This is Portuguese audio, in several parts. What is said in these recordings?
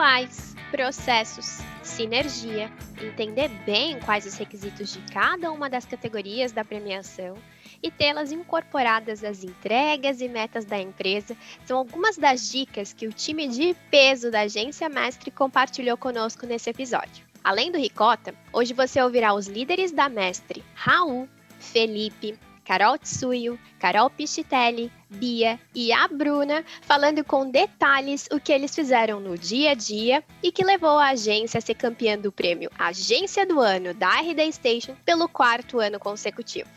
Manuais, processos, sinergia, entender bem quais os requisitos de cada uma das categorias da premiação e tê-las incorporadas às entregas e metas da empresa são algumas das dicas que o time de peso da Agência Mestre compartilhou conosco nesse episódio. Além do Ricota, hoje você ouvirá os líderes da Mestre, Raul, Felipe, Carol Tsuyo, Carol Pichitelli, Bia e a Bruna, falando com detalhes o que eles fizeram no dia a dia e que levou a agência a ser campeã do prêmio Agência do Ano da RD Station pelo quarto ano consecutivo.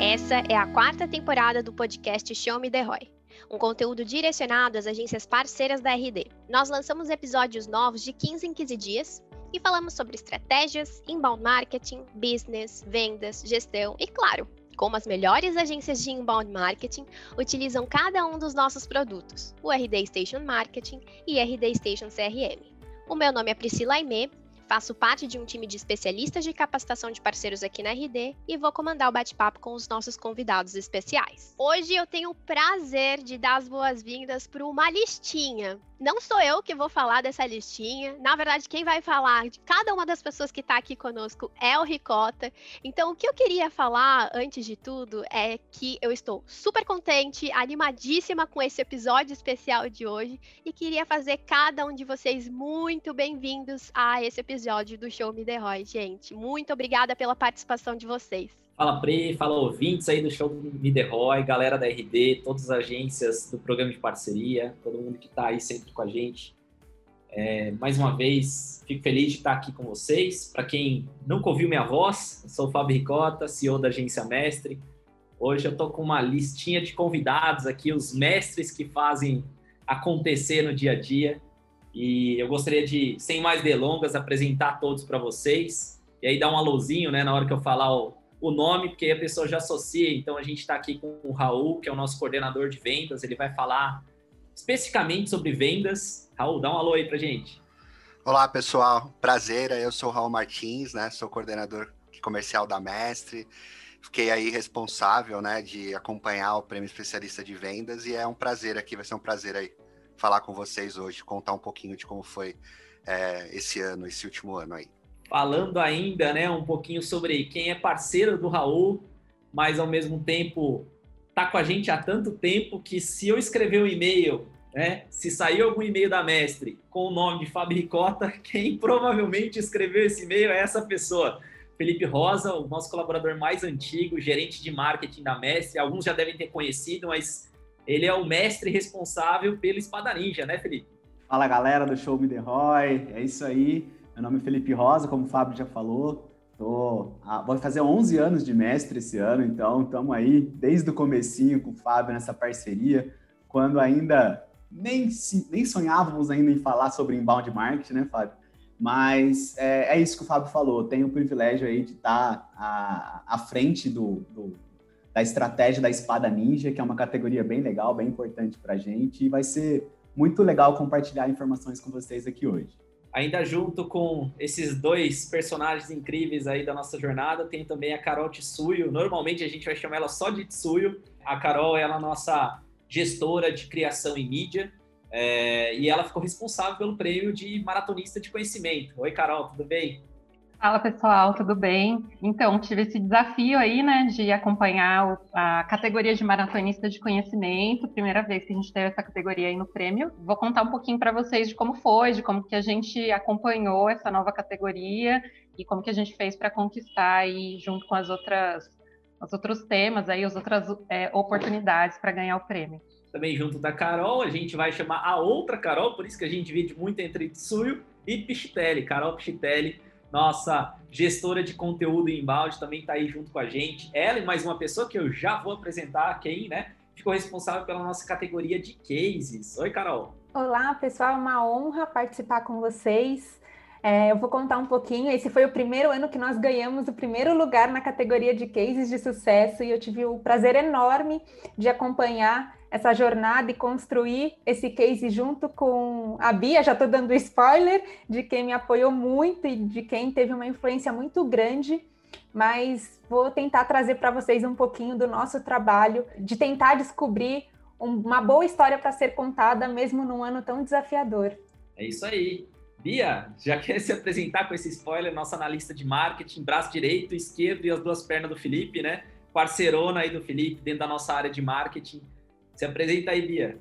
Essa é a quarta temporada do podcast Show Me The Roy, um conteúdo direcionado às agências parceiras da RD. Nós lançamos episódios novos de 15 em 15 dias e falamos sobre estratégias, inbound marketing, business, vendas, gestão e, claro, como as melhores agências de inbound marketing utilizam cada um dos nossos produtos, o RD Station Marketing e RD Station CRM. O meu nome é Priscila Aimee Faço parte de um time de especialistas de capacitação de parceiros aqui na RD e vou comandar o bate-papo com os nossos convidados especiais. Hoje eu tenho o prazer de dar as boas-vindas para uma listinha não sou eu que vou falar dessa listinha. Na verdade, quem vai falar de cada uma das pessoas que está aqui conosco é o Ricota. Então, o que eu queria falar antes de tudo é que eu estou super contente, animadíssima com esse episódio especial de hoje e queria fazer cada um de vocês muito bem-vindos a esse episódio do Show Me The Roy, gente. Muito obrigada pela participação de vocês. Fala Pri, fala ouvintes aí do show do Mideroy, galera da RD, todas as agências do programa de parceria, todo mundo que está aí sempre com a gente. É, mais uma vez, fico feliz de estar aqui com vocês. Para quem nunca ouviu minha voz, sou o Fábio Ricota, CEO da Agência Mestre. Hoje eu estou com uma listinha de convidados aqui, os mestres que fazem acontecer no dia a dia. E eu gostaria de, sem mais delongas, apresentar todos para vocês. E aí dar um alôzinho, né, na hora que eu falar o o nome, porque a pessoa já associa. Então, a gente está aqui com o Raul, que é o nosso coordenador de vendas. Ele vai falar especificamente sobre vendas. Raul, dá um alô aí para gente. Olá, pessoal. Prazer. Eu sou o Raul Martins, né? Sou coordenador comercial da Mestre. Fiquei aí responsável, né, de acompanhar o Prêmio Especialista de Vendas e é um prazer aqui, vai ser um prazer aí falar com vocês hoje, contar um pouquinho de como foi é, esse ano, esse último ano aí falando ainda né, um pouquinho sobre quem é parceiro do Raul, mas ao mesmo tempo tá com a gente há tanto tempo que se eu escrever um e-mail, né, se sair algum e-mail da Mestre com o nome de Fábio Ricota, quem provavelmente escreveu esse e-mail é essa pessoa. Felipe Rosa, o nosso colaborador mais antigo, gerente de marketing da Mestre. Alguns já devem ter conhecido, mas ele é o mestre responsável pelo Espada Ninja, né, Felipe? Fala galera do Show Me The Roy, é isso aí. Meu nome é Felipe Rosa, como o Fábio já falou. Tô, ah, vou fazer 11 anos de mestre esse ano, então estamos aí desde o comecinho com o Fábio nessa parceria, quando ainda nem, nem sonhávamos ainda em falar sobre inbound marketing, né, Fábio? Mas é, é isso que o Fábio falou. Tenho o privilégio aí de estar à, à frente do, do, da estratégia da Espada Ninja, que é uma categoria bem legal, bem importante para a gente, e vai ser muito legal compartilhar informações com vocês aqui hoje. Ainda junto com esses dois personagens incríveis aí da nossa jornada, tem também a Carol Tsuyo. Normalmente a gente vai chamar ela só de Tsuyo. A Carol é a nossa gestora de criação e mídia. É, e ela ficou responsável pelo prêmio de maratonista de conhecimento. Oi, Carol, tudo bem? Fala pessoal, tudo bem? Então, tive esse desafio aí, né, de acompanhar a categoria de maratonista de conhecimento, primeira vez que a gente teve essa categoria aí no prêmio. Vou contar um pouquinho para vocês de como foi, de como que a gente acompanhou essa nova categoria e como que a gente fez para conquistar aí junto com as outras, os outros temas aí, as outras é, oportunidades para ganhar o prêmio. Também junto da Carol, a gente vai chamar a outra Carol, por isso que a gente divide muito entre Tsuyo e Pichitelli. Carol Pichitelli nossa gestora de conteúdo embalde também está aí junto com a gente. Ela e mais uma pessoa que eu já vou apresentar, quem, né? Ficou responsável pela nossa categoria de cases. Oi, Carol. Olá, pessoal, é uma honra participar com vocês. É, eu vou contar um pouquinho. Esse foi o primeiro ano que nós ganhamos o primeiro lugar na categoria de cases de sucesso e eu tive o prazer enorme de acompanhar essa jornada e construir esse case junto com a Bia. Já estou dando spoiler de quem me apoiou muito e de quem teve uma influência muito grande, mas vou tentar trazer para vocês um pouquinho do nosso trabalho, de tentar descobrir uma boa história para ser contada, mesmo num ano tão desafiador. É isso aí. Bia, já quer se apresentar com esse spoiler, nossa analista de marketing, braço direito, esquerdo e as duas pernas do Felipe, né? Parceirona aí do Felipe dentro da nossa área de marketing. Se apresenta aí, Bia.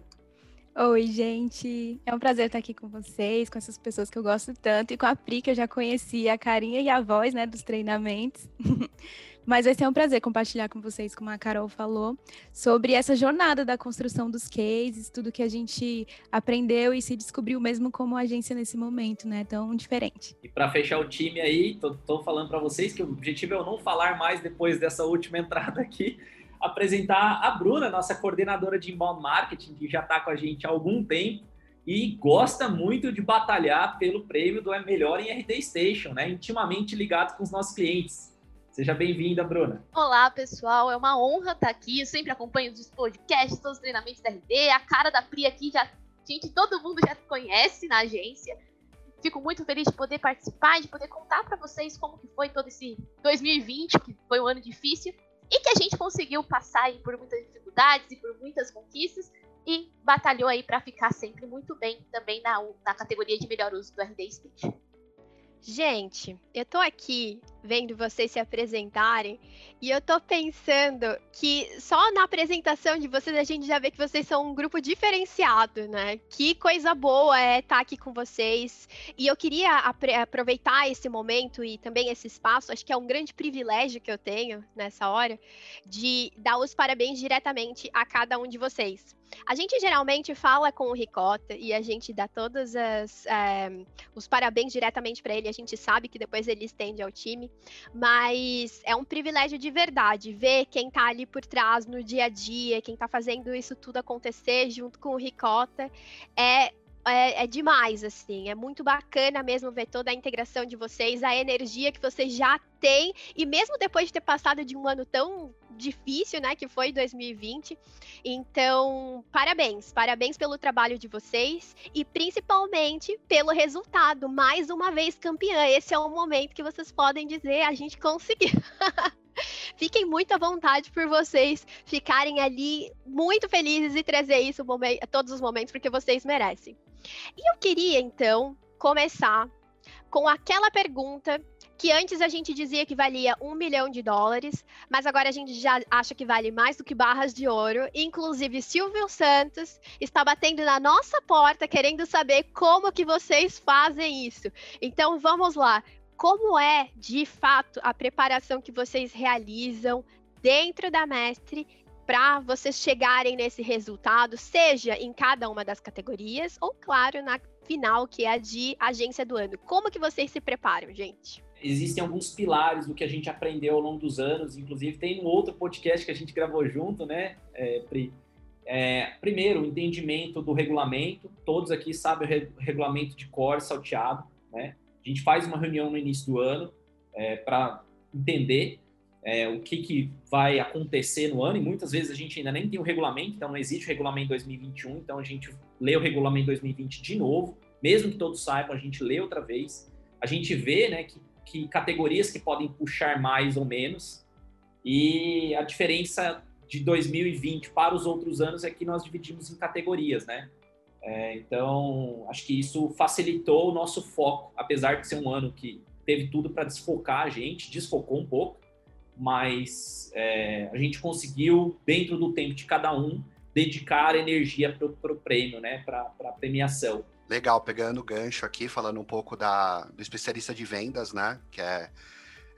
Oi, gente. É um prazer estar aqui com vocês, com essas pessoas que eu gosto tanto, e com a Pri, que eu já conheci a carinha e a voz, né, dos treinamentos. Mas vai ser um prazer compartilhar com vocês, como a Carol falou, sobre essa jornada da construção dos cases, tudo que a gente aprendeu e se descobriu mesmo como agência nesse momento, né, tão diferente. E para fechar o time aí, tô, tô falando para vocês que o objetivo é eu não falar mais depois dessa última entrada aqui, apresentar a Bruna, nossa coordenadora de inbound marketing, que já está com a gente há algum tempo e gosta muito de batalhar pelo prêmio do É Melhor em RD Station, né? Intimamente ligado com os nossos clientes. Seja bem-vinda, Bruna. Olá, pessoal. É uma honra estar aqui. Eu sempre acompanho os podcasts, todos os treinamentos da RD. A cara da Pri aqui já, gente, todo mundo já conhece na agência. Fico muito feliz de poder participar, de poder contar para vocês como que foi todo esse 2020, que foi um ano difícil, e que a gente conseguiu passar aí por muitas dificuldades e por muitas conquistas e batalhou aí para ficar sempre muito bem também na, na categoria de melhor uso do RD Speech. Gente, eu tô aqui vendo vocês se apresentarem e eu tô pensando que só na apresentação de vocês a gente já vê que vocês são um grupo diferenciado, né? Que coisa boa é estar tá aqui com vocês. E eu queria aproveitar esse momento e também esse espaço, acho que é um grande privilégio que eu tenho nessa hora, de dar os parabéns diretamente a cada um de vocês. A gente geralmente fala com o Ricota e a gente dá todos as, é, os parabéns diretamente para ele. A gente sabe que depois ele estende ao time, mas é um privilégio de verdade ver quem está ali por trás no dia a dia, quem está fazendo isso tudo acontecer junto com o Ricota. É é, é, demais, assim. É muito bacana mesmo ver toda a integração de vocês, a energia que vocês já têm, e mesmo depois de ter passado de um ano tão difícil, né, que foi 2020. Então, parabéns, parabéns pelo trabalho de vocês e principalmente pelo resultado. Mais uma vez campeã. Esse é o momento que vocês podem dizer a gente conseguiu. Fiquem muito à vontade por vocês ficarem ali muito felizes e trazer isso a todos os momentos, porque vocês merecem. E eu queria, então, começar com aquela pergunta que antes a gente dizia que valia um milhão de dólares, mas agora a gente já acha que vale mais do que barras de ouro. Inclusive, Silvio Santos está batendo na nossa porta querendo saber como que vocês fazem isso. Então, vamos lá. Como é, de fato, a preparação que vocês realizam dentro da Mestre para vocês chegarem nesse resultado, seja em cada uma das categorias ou, claro, na final, que é a de agência do ano. Como que vocês se preparam, gente? Existem alguns pilares do que a gente aprendeu ao longo dos anos, inclusive tem um outro podcast que a gente gravou junto, né, é, Pri? É, primeiro, o entendimento do regulamento. Todos aqui sabem o re regulamento de core salteado, né? A gente faz uma reunião no início do ano é, para entender é, o que, que vai acontecer no ano, e muitas vezes a gente ainda nem tem o regulamento, então não existe o regulamento 2021, então a gente lê o regulamento 2020 de novo, mesmo que todos saibam, a gente lê outra vez, a gente vê né, que, que categorias que podem puxar mais ou menos, e a diferença de 2020 para os outros anos é que nós dividimos em categorias, né? É, então, acho que isso facilitou o nosso foco, apesar de ser um ano que teve tudo para desfocar a gente, desfocou um pouco, mas é, a gente conseguiu, dentro do tempo de cada um, dedicar energia para o prêmio, né, para a premiação. Legal, pegando o gancho aqui, falando um pouco da, do especialista de vendas, né, que é,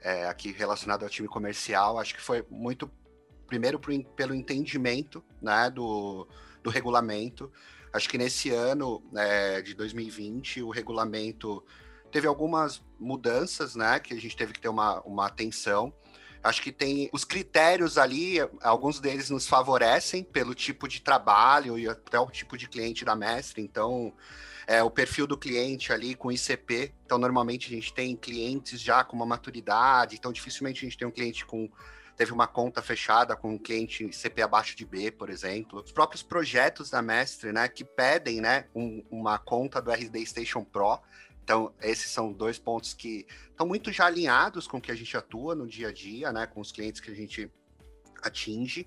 é aqui relacionado ao time comercial, acho que foi muito, primeiro pro, pelo entendimento, né, do, do regulamento, acho que nesse ano é, de 2020, o regulamento teve algumas mudanças, né, que a gente teve que ter uma, uma atenção, Acho que tem os critérios ali, alguns deles nos favorecem pelo tipo de trabalho e até o tipo de cliente da mestre. Então, é, o perfil do cliente ali com ICP. Então, normalmente a gente tem clientes já com uma maturidade. Então, dificilmente a gente tem um cliente com teve uma conta fechada com um cliente CP abaixo de B, por exemplo. Os próprios projetos da Mestre, né, que pedem, né, um, uma conta do RD Station Pro. Então, esses são dois pontos que estão muito já alinhados com o que a gente atua no dia a dia, né? Com os clientes que a gente atinge.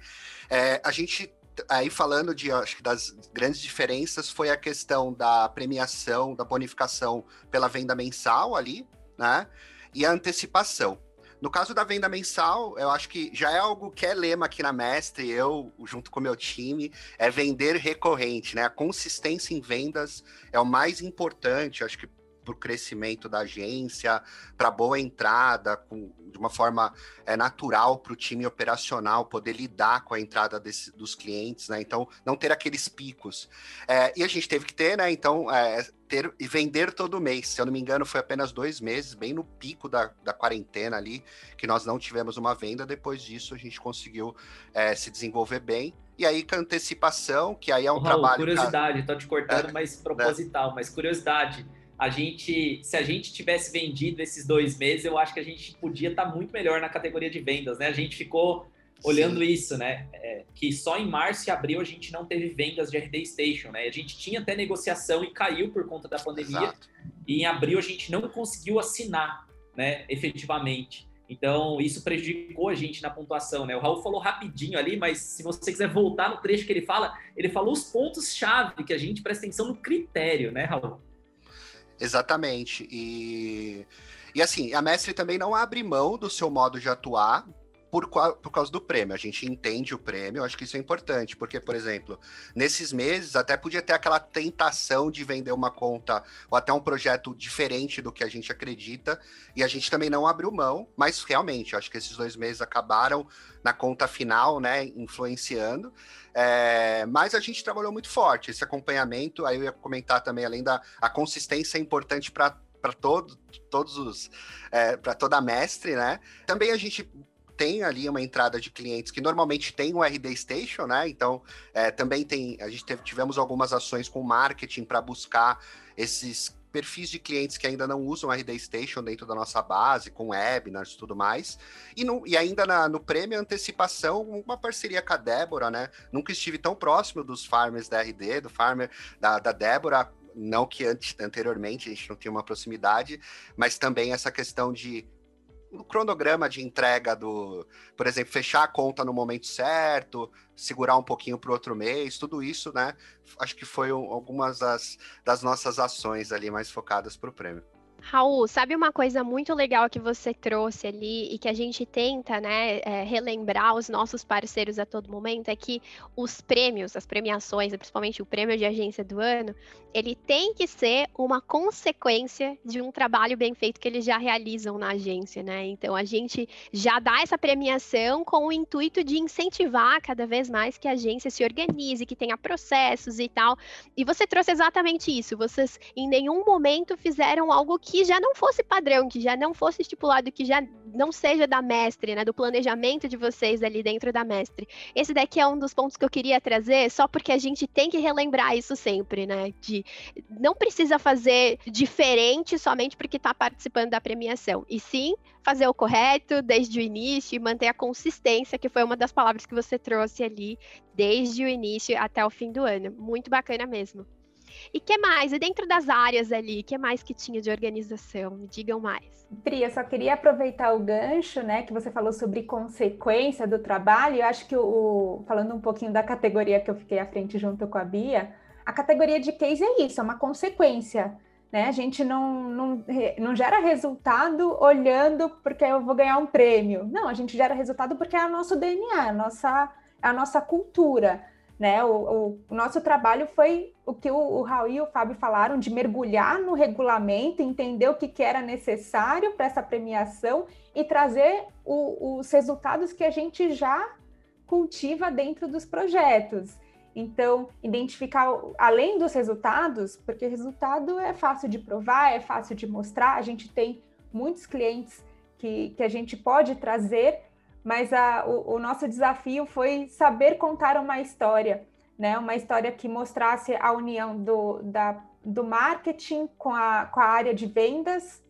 É, a gente aí falando de, acho que das grandes diferenças foi a questão da premiação, da bonificação pela venda mensal ali, né? E a antecipação. No caso da venda mensal, eu acho que já é algo que é lema aqui na Mestre, eu, junto com meu time, é vender recorrente, né? A consistência em vendas é o mais importante, acho que para o crescimento da agência, para boa entrada, com, de uma forma é, natural para o time operacional poder lidar com a entrada desse, dos clientes, né? Então, não ter aqueles picos. É, e a gente teve que ter, né? Então, é, ter e vender todo mês. Se eu não me engano, foi apenas dois meses, bem no pico da, da quarentena ali, que nós não tivemos uma venda. Depois disso, a gente conseguiu é, se desenvolver bem. E aí, com antecipação, que aí é um Raul, trabalho. Curiosidade, estou te cortando, é, mas proposital, mas curiosidade a gente, se a gente tivesse vendido esses dois meses, eu acho que a gente podia estar tá muito melhor na categoria de vendas, né? A gente ficou olhando Sim. isso, né? É, que só em março e abril a gente não teve vendas de RD Station, né? A gente tinha até negociação e caiu por conta da pandemia. Exato. E em abril a gente não conseguiu assinar, né? Efetivamente. Então, isso prejudicou a gente na pontuação, né? O Raul falou rapidinho ali, mas se você quiser voltar no trecho que ele fala, ele falou os pontos-chave que a gente presta atenção no critério, né, Raul? Exatamente. E, e assim, a Mestre também não abre mão do seu modo de atuar por, por causa do prêmio. A gente entende o prêmio, eu acho que isso é importante, porque, por exemplo, nesses meses até podia ter aquela tentação de vender uma conta ou até um projeto diferente do que a gente acredita, e a gente também não abriu mão, mas realmente, acho que esses dois meses acabaram na conta final, né, influenciando. É, mas a gente trabalhou muito forte esse acompanhamento. Aí eu ia comentar também, além da a consistência é importante para para todo, todos os é, para toda mestre, né? Também a gente tem ali uma entrada de clientes que normalmente tem um RD Station, né? Então, é, também tem, a gente teve, tivemos algumas ações com marketing para buscar esses perfis de clientes que ainda não usam RD Station dentro da nossa base, com webinars e tudo mais. E, no, e ainda na, no prêmio antecipação, uma parceria com a Débora, né? Nunca estive tão próximo dos farmers da RD, do farmer da, da Débora, não que antes, anteriormente a gente não tinha uma proximidade, mas também essa questão de o cronograma de entrega do, por exemplo, fechar a conta no momento certo, segurar um pouquinho para o outro mês, tudo isso, né? Acho que foi algumas das, das nossas ações ali mais focadas para o prêmio. Raul, sabe uma coisa muito legal que você trouxe ali e que a gente tenta, né, é, relembrar os nossos parceiros a todo momento é que os prêmios, as premiações, principalmente o prêmio de agência do ano, ele tem que ser uma consequência de um trabalho bem feito que eles já realizam na agência, né? Então a gente já dá essa premiação com o intuito de incentivar cada vez mais que a agência se organize, que tenha processos e tal. E você trouxe exatamente isso. Vocês em nenhum momento fizeram algo que já não fosse padrão, que já não fosse estipulado, que já não seja da mestre, né? Do planejamento de vocês ali dentro da mestre. Esse daqui é um dos pontos que eu queria trazer, só porque a gente tem que relembrar isso sempre, né? De não precisa fazer diferente somente porque está participando da premiação, e sim fazer o correto desde o início e manter a consistência, que foi uma das palavras que você trouxe ali, desde o início até o fim do ano. Muito bacana mesmo. E que mais? E dentro das áreas ali, que mais que tinha de organização? Me digam mais. Pri, eu só queria aproveitar o gancho, né, que você falou sobre consequência do trabalho. Eu acho que o, falando um pouquinho da categoria que eu fiquei à frente junto com a Bia, a categoria de case é isso, é uma consequência. Né? A gente não, não, não gera resultado olhando porque eu vou ganhar um prêmio. Não, a gente gera resultado porque é o nosso DNA, a nossa, é a nossa cultura. Né? O, o, nosso trabalho foi o que o, o Raul e o Fábio falaram, de mergulhar no regulamento, entender o que, que era necessário para essa premiação e trazer o, os resultados que a gente já cultiva dentro dos projetos. Então, identificar além dos resultados, porque resultado é fácil de provar, é fácil de mostrar, a gente tem muitos clientes que, que a gente pode trazer, mas a, o, o nosso desafio foi saber contar uma história, né? Uma história que mostrasse a união do, da, do marketing com a, com a área de vendas,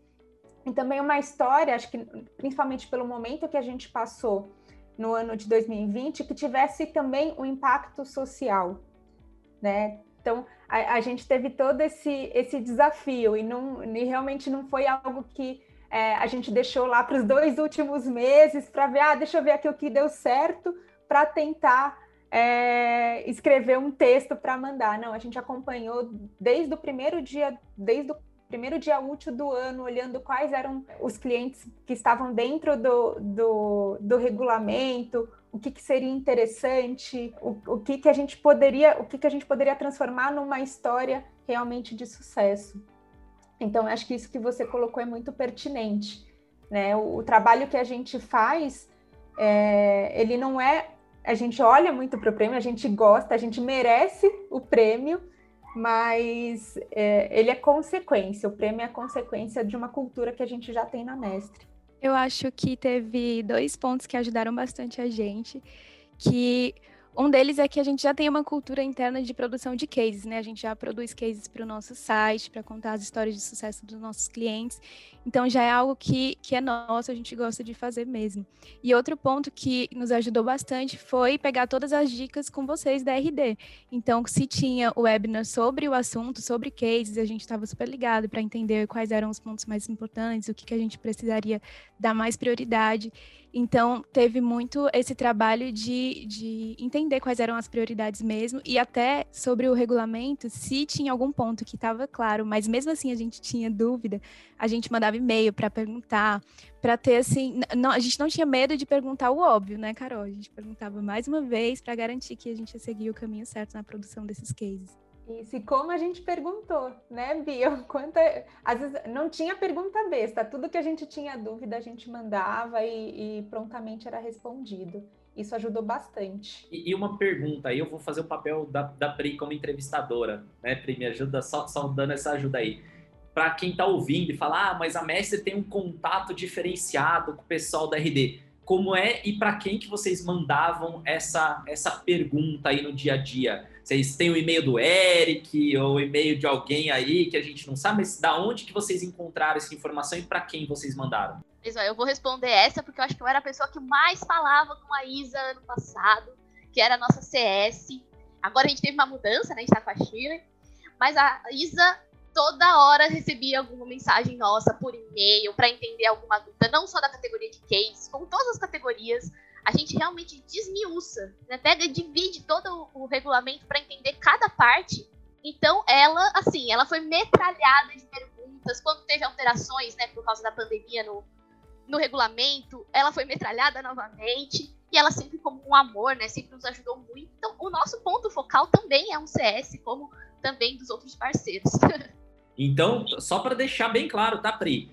e também uma história, acho que principalmente pelo momento que a gente passou, no ano de 2020 que tivesse também um impacto social, né? Então a, a gente teve todo esse, esse desafio e, não, e realmente não foi algo que é, a gente deixou lá para os dois últimos meses para ver, ah, deixa eu ver aqui o que deu certo para tentar é, escrever um texto para mandar. Não, a gente acompanhou desde o primeiro dia, desde o primeiro dia útil do ano, olhando quais eram os clientes que estavam dentro do, do, do regulamento, o que, que seria interessante, o, o, que, que a gente poderia, o que, que a gente poderia transformar numa história realmente de sucesso. Então, acho que isso que você colocou é muito pertinente. Né? O, o trabalho que a gente faz, é, ele não é. A gente olha muito para o prêmio, a gente gosta, a gente merece o prêmio, mas é, ele é consequência. O prêmio é consequência de uma cultura que a gente já tem na Mestre. Eu acho que teve dois pontos que ajudaram bastante a gente, que um deles é que a gente já tem uma cultura interna de produção de cases, né? A gente já produz cases para o nosso site, para contar as histórias de sucesso dos nossos clientes. Então já é algo que, que é nosso, a gente gosta de fazer mesmo. E outro ponto que nos ajudou bastante foi pegar todas as dicas com vocês da RD. Então, se tinha o webinar sobre o assunto, sobre cases, a gente estava super ligado para entender quais eram os pontos mais importantes, o que, que a gente precisaria dar mais prioridade. Então, teve muito esse trabalho de, de entender quais eram as prioridades mesmo, e até sobre o regulamento, se tinha algum ponto que estava claro, mas mesmo assim a gente tinha dúvida, a gente mandava e-mail para perguntar, para ter assim. Não, a gente não tinha medo de perguntar o óbvio, né, Carol? A gente perguntava mais uma vez para garantir que a gente ia seguir o caminho certo na produção desses cases. Isso, e como a gente perguntou, né, Bia? Quanta... Às vezes não tinha pergunta besta, tudo que a gente tinha dúvida a gente mandava e, e prontamente era respondido. Isso ajudou bastante. E, e, uma pergunta, aí eu vou fazer o papel da, da Pri como entrevistadora, né, Pri? Me ajuda, só, só dando essa ajuda aí. Para quem está ouvindo e falar, ah, mas a Mestre tem um contato diferenciado com o pessoal da RD como é e para quem que vocês mandavam essa, essa pergunta aí no dia a dia? Vocês têm o e-mail do Eric ou o e-mail de alguém aí que a gente não sabe, mas da onde que vocês encontraram essa informação e para quem vocês mandaram? Eu vou responder essa porque eu acho que eu era a pessoa que mais falava com a Isa ano passado, que era a nossa CS. Agora a gente teve uma mudança, né? A gente tá com a Shirley. Mas a Isa toda hora recebia alguma mensagem nossa por e-mail para entender alguma dúvida, não só da categoria de case, como todas as categorias. A gente realmente desmiuça, né? pega e divide todo o regulamento para entender cada parte. Então, ela, assim, ela foi metralhada de perguntas. Quando teve alterações, né, por causa da pandemia no, no regulamento, ela foi metralhada novamente. E ela sempre como um amor, né, sempre nos ajudou muito. Então, o nosso ponto focal também é um CS, como também dos outros parceiros. Então, só para deixar bem claro, tá, Pri?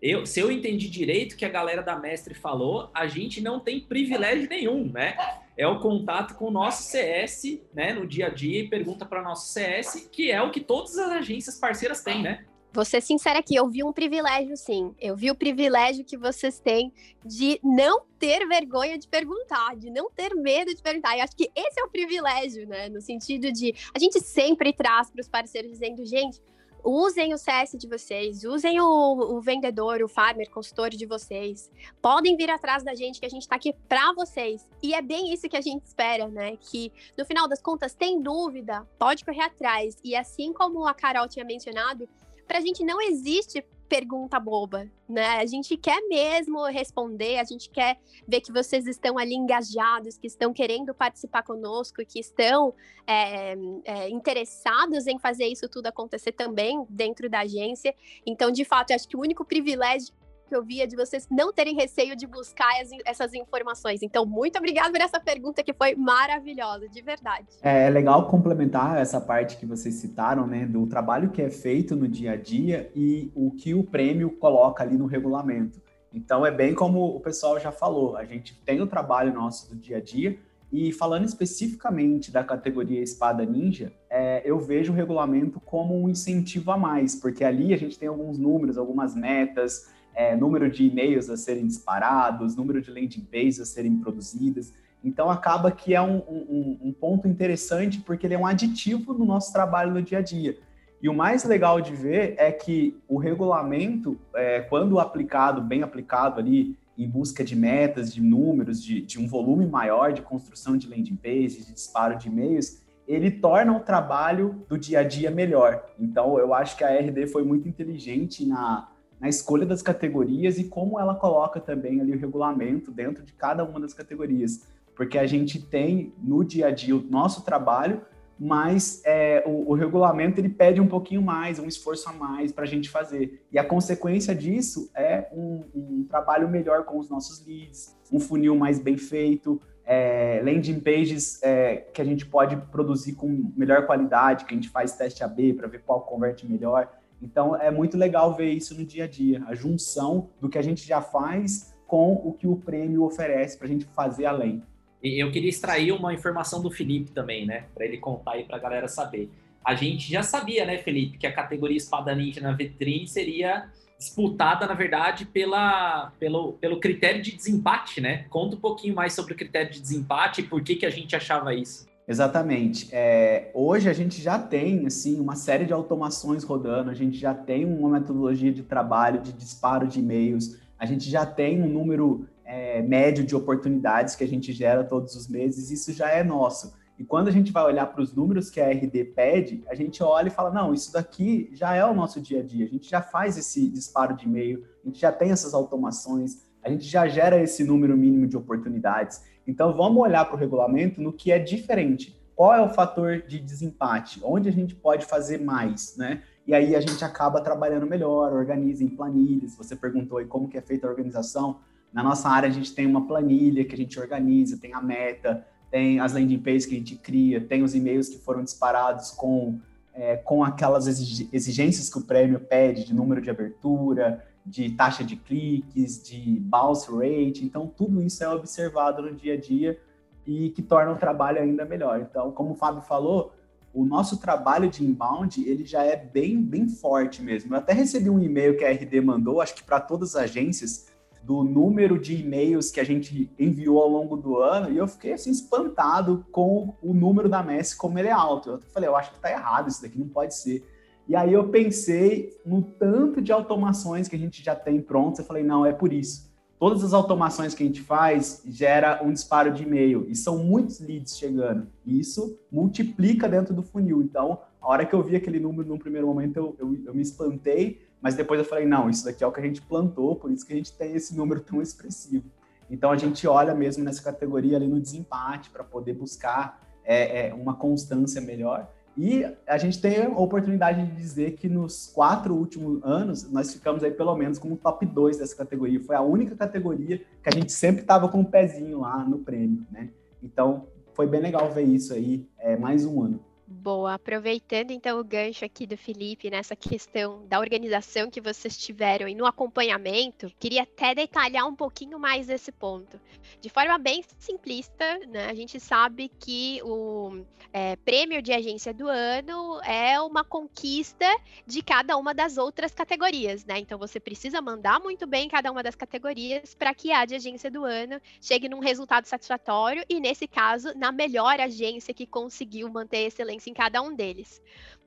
Eu, se eu entendi direito que a galera da Mestre falou, a gente não tem privilégio nenhum, né? É o contato com o nosso CS, né, no dia a dia e pergunta para nosso CS, que é o que todas as agências parceiras têm, né? Vou ser sincera aqui, eu vi um privilégio, sim. Eu vi o privilégio que vocês têm de não ter vergonha de perguntar, de não ter medo de perguntar. E acho que esse é o privilégio, né? No sentido de a gente sempre traz para os parceiros dizendo, gente, usem o CS de vocês, usem o, o, vendedor, o farmer, consultor de vocês. Podem vir atrás da gente, que a gente está aqui para vocês. E é bem isso que a gente espera, né? Que no final das contas, tem dúvida, pode correr atrás. E assim como a Carol tinha mencionado, para a gente não existe pergunta boba, né? A gente quer mesmo responder, a gente quer ver que vocês estão ali engajados, que estão querendo participar conosco, que estão é, é, interessados em fazer isso tudo acontecer também dentro da agência. Então, de fato, eu acho que o único privilégio que eu via de vocês não terem receio de buscar as, essas informações. Então, muito obrigada por essa pergunta que foi maravilhosa, de verdade. É, é legal complementar essa parte que vocês citaram, né, do trabalho que é feito no dia a dia e o que o prêmio coloca ali no regulamento. Então, é bem como o pessoal já falou, a gente tem o trabalho nosso do dia a dia, e falando especificamente da categoria Espada Ninja, é, eu vejo o regulamento como um incentivo a mais, porque ali a gente tem alguns números, algumas metas, é, número de e-mails a serem disparados, número de landing pages a serem produzidas. Então, acaba que é um, um, um, ponto interessante porque ele é um aditivo no nosso trabalho no dia a dia. E o mais legal de ver é que o regulamento, é, quando aplicado, bem aplicado ali, em busca de metas, de números, de, de um volume maior de construção de landing pages, de disparo de e-mails, ele torna o trabalho do dia a dia melhor. Então, eu acho que a RD foi muito inteligente na, na escolha das categorias e como ela coloca também ali o regulamento dentro de cada uma das categorias. porque a gente tem no dia a dia o nosso trabalho, mas é, o, o, regulamento ele pede um pouquinho mais, um esforço a mais para a gente fazer. E a consequência disso é um, um, trabalho melhor com os nossos leads, um funil mais bem feito, é, landing pages é, que a gente pode produzir com melhor qualidade, que a gente faz teste AB para ver qual converte melhor. Então é muito legal ver isso no dia a dia, a junção do que a gente já faz com o que o prêmio oferece para a gente fazer além. E eu queria extrair uma informação do Felipe também, né? Para ele contar aí para a galera saber. A gente já sabia, né, Felipe, que a categoria Espada Ninja na vitrine seria disputada, na verdade, pela, pelo, pelo critério de desempate, né? Conta um pouquinho mais sobre o critério de desempate e por que, que a gente achava isso. Exatamente. É, hoje a gente já tem assim uma série de automações rodando, a gente já tem uma metodologia de trabalho, de disparo de e-mails, a gente já tem um número é, médio de oportunidades que a gente gera todos os meses, isso já é nosso. E quando a gente vai olhar para os números que a RD pede, a gente olha e fala: não, isso daqui já é o nosso dia a dia, a gente já faz esse disparo de e-mail, a gente já tem essas automações, a gente já gera esse número mínimo de oportunidades. Então vamos olhar para o regulamento no que é diferente. Qual é o fator de desempate? Onde a gente pode fazer mais, né? E aí a gente acaba trabalhando melhor, organiza em planilhas. Você perguntou aí como que é feita a organização. Na nossa área, a gente tem uma planilha que a gente organiza, tem a meta, tem as landing pages que a gente cria, tem os e-mails que foram disparados com, é, com aquelas exigências que o prêmio pede de número de abertura, de taxa de cliques, de bounce rate. Então, tudo isso é observado no dia a dia e que torna o trabalho ainda melhor. Então, como o Fábio falou, o nosso trabalho de inbound ele já é bem, bem forte mesmo. Eu até recebi um e-mail que a RD mandou, acho que para todas as agências, do número de e-mails que a gente enviou ao longo do ano, e eu fiquei assim espantado com o número da Messi como ele é alto. Eu falei, eu acho que tá errado isso daqui, não pode ser. E aí eu pensei no tanto de automações que a gente já tem prontas, eu falei, não, é por isso. Todas as automações que a gente faz gera um disparo de e-mail e são muitos leads chegando. E isso multiplica dentro do funil. Então, a hora que eu vi aquele número no primeiro momento, eu, eu, eu me espantei, mas depois eu falei, não, isso daqui é o que a gente plantou, por isso que a gente tem esse número tão expressivo. Então a gente olha mesmo nessa categoria ali no desempate para poder buscar é, é, uma constância melhor. E a gente tem a oportunidade de dizer que nos quatro últimos anos nós ficamos aí pelo menos como top 2 dessa categoria. Foi a única categoria que a gente sempre estava com o um pezinho lá no prêmio, né? Então foi bem legal ver isso aí, é, mais um ano. Boa, aproveitando então o gancho aqui do Felipe nessa questão da organização que vocês tiveram e no acompanhamento, queria até detalhar um pouquinho mais esse ponto. De forma bem simplista, né, a gente sabe que o é, prêmio de agência do ano é uma conquista de cada uma das outras categorias, né? Então você precisa mandar muito bem cada uma das categorias para que a de agência do ano chegue num resultado satisfatório e, nesse caso, na melhor agência que conseguiu manter em cada um deles.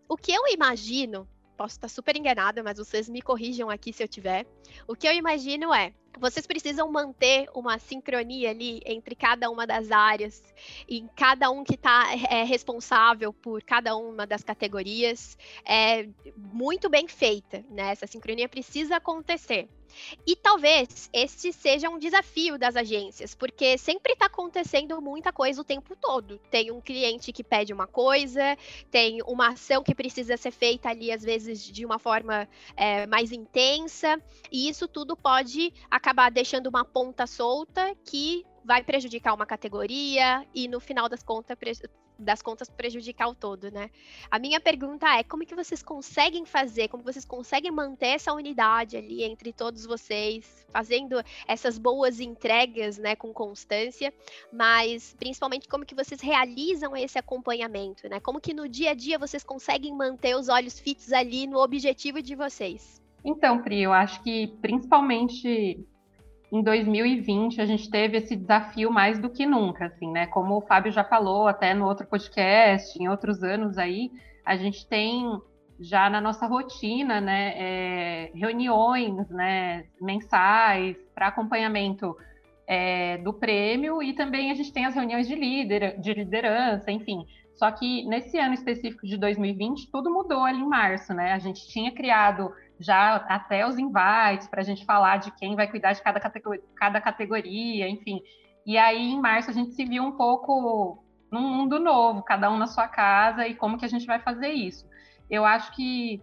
O que eu imagino, posso estar super enganada, mas vocês me corrijam aqui se eu tiver. O que eu imagino é vocês precisam manter uma sincronia ali entre cada uma das áreas e cada um que está é, responsável por cada uma das categorias é muito bem feita, né? Essa sincronia precisa acontecer. E talvez este seja um desafio das agências, porque sempre está acontecendo muita coisa o tempo todo. Tem um cliente que pede uma coisa, tem uma ação que precisa ser feita ali, às vezes, de uma forma é, mais intensa, e isso tudo pode acabar deixando uma ponta solta que vai prejudicar uma categoria e no final das contas das contas prejudicar o todo, né? A minha pergunta é como que vocês conseguem fazer, como vocês conseguem manter essa unidade ali entre todos vocês, fazendo essas boas entregas, né, com constância, mas principalmente como que vocês realizam esse acompanhamento, né? Como que no dia a dia vocês conseguem manter os olhos fitos ali no objetivo de vocês? Então, Pri, eu acho que principalmente em 2020 a gente teve esse desafio mais do que nunca, assim, né? Como o Fábio já falou até no outro podcast, em outros anos aí, a gente tem já na nossa rotina, né, é, reuniões, né, mensais para acompanhamento é, do prêmio e também a gente tem as reuniões de líder, de liderança, enfim. Só que nesse ano específico de 2020 tudo mudou ali em março, né? A gente tinha criado já até os invites para a gente falar de quem vai cuidar de cada categoria, cada categoria, enfim. E aí, em março, a gente se viu um pouco num mundo novo, cada um na sua casa, e como que a gente vai fazer isso. Eu acho que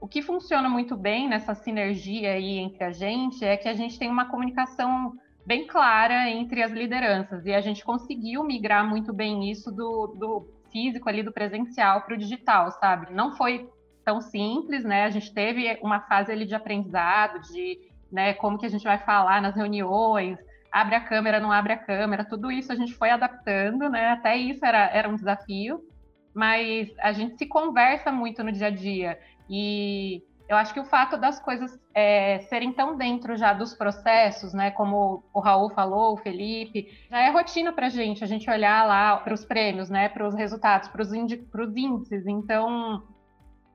o que funciona muito bem nessa sinergia aí entre a gente é que a gente tem uma comunicação bem clara entre as lideranças, e a gente conseguiu migrar muito bem isso do, do físico ali, do presencial para o digital, sabe? Não foi tão simples, né? A gente teve uma fase ali de aprendizado, de né, como que a gente vai falar nas reuniões, abre a câmera, não abre a câmera, tudo isso a gente foi adaptando, né? Até isso era, era um desafio, mas a gente se conversa muito no dia a dia. E eu acho que o fato das coisas é, serem tão dentro já dos processos, né? Como o Raul falou, o Felipe, já é rotina para a gente, a gente olhar lá para os prêmios, né? Para os resultados, para os índices. Então,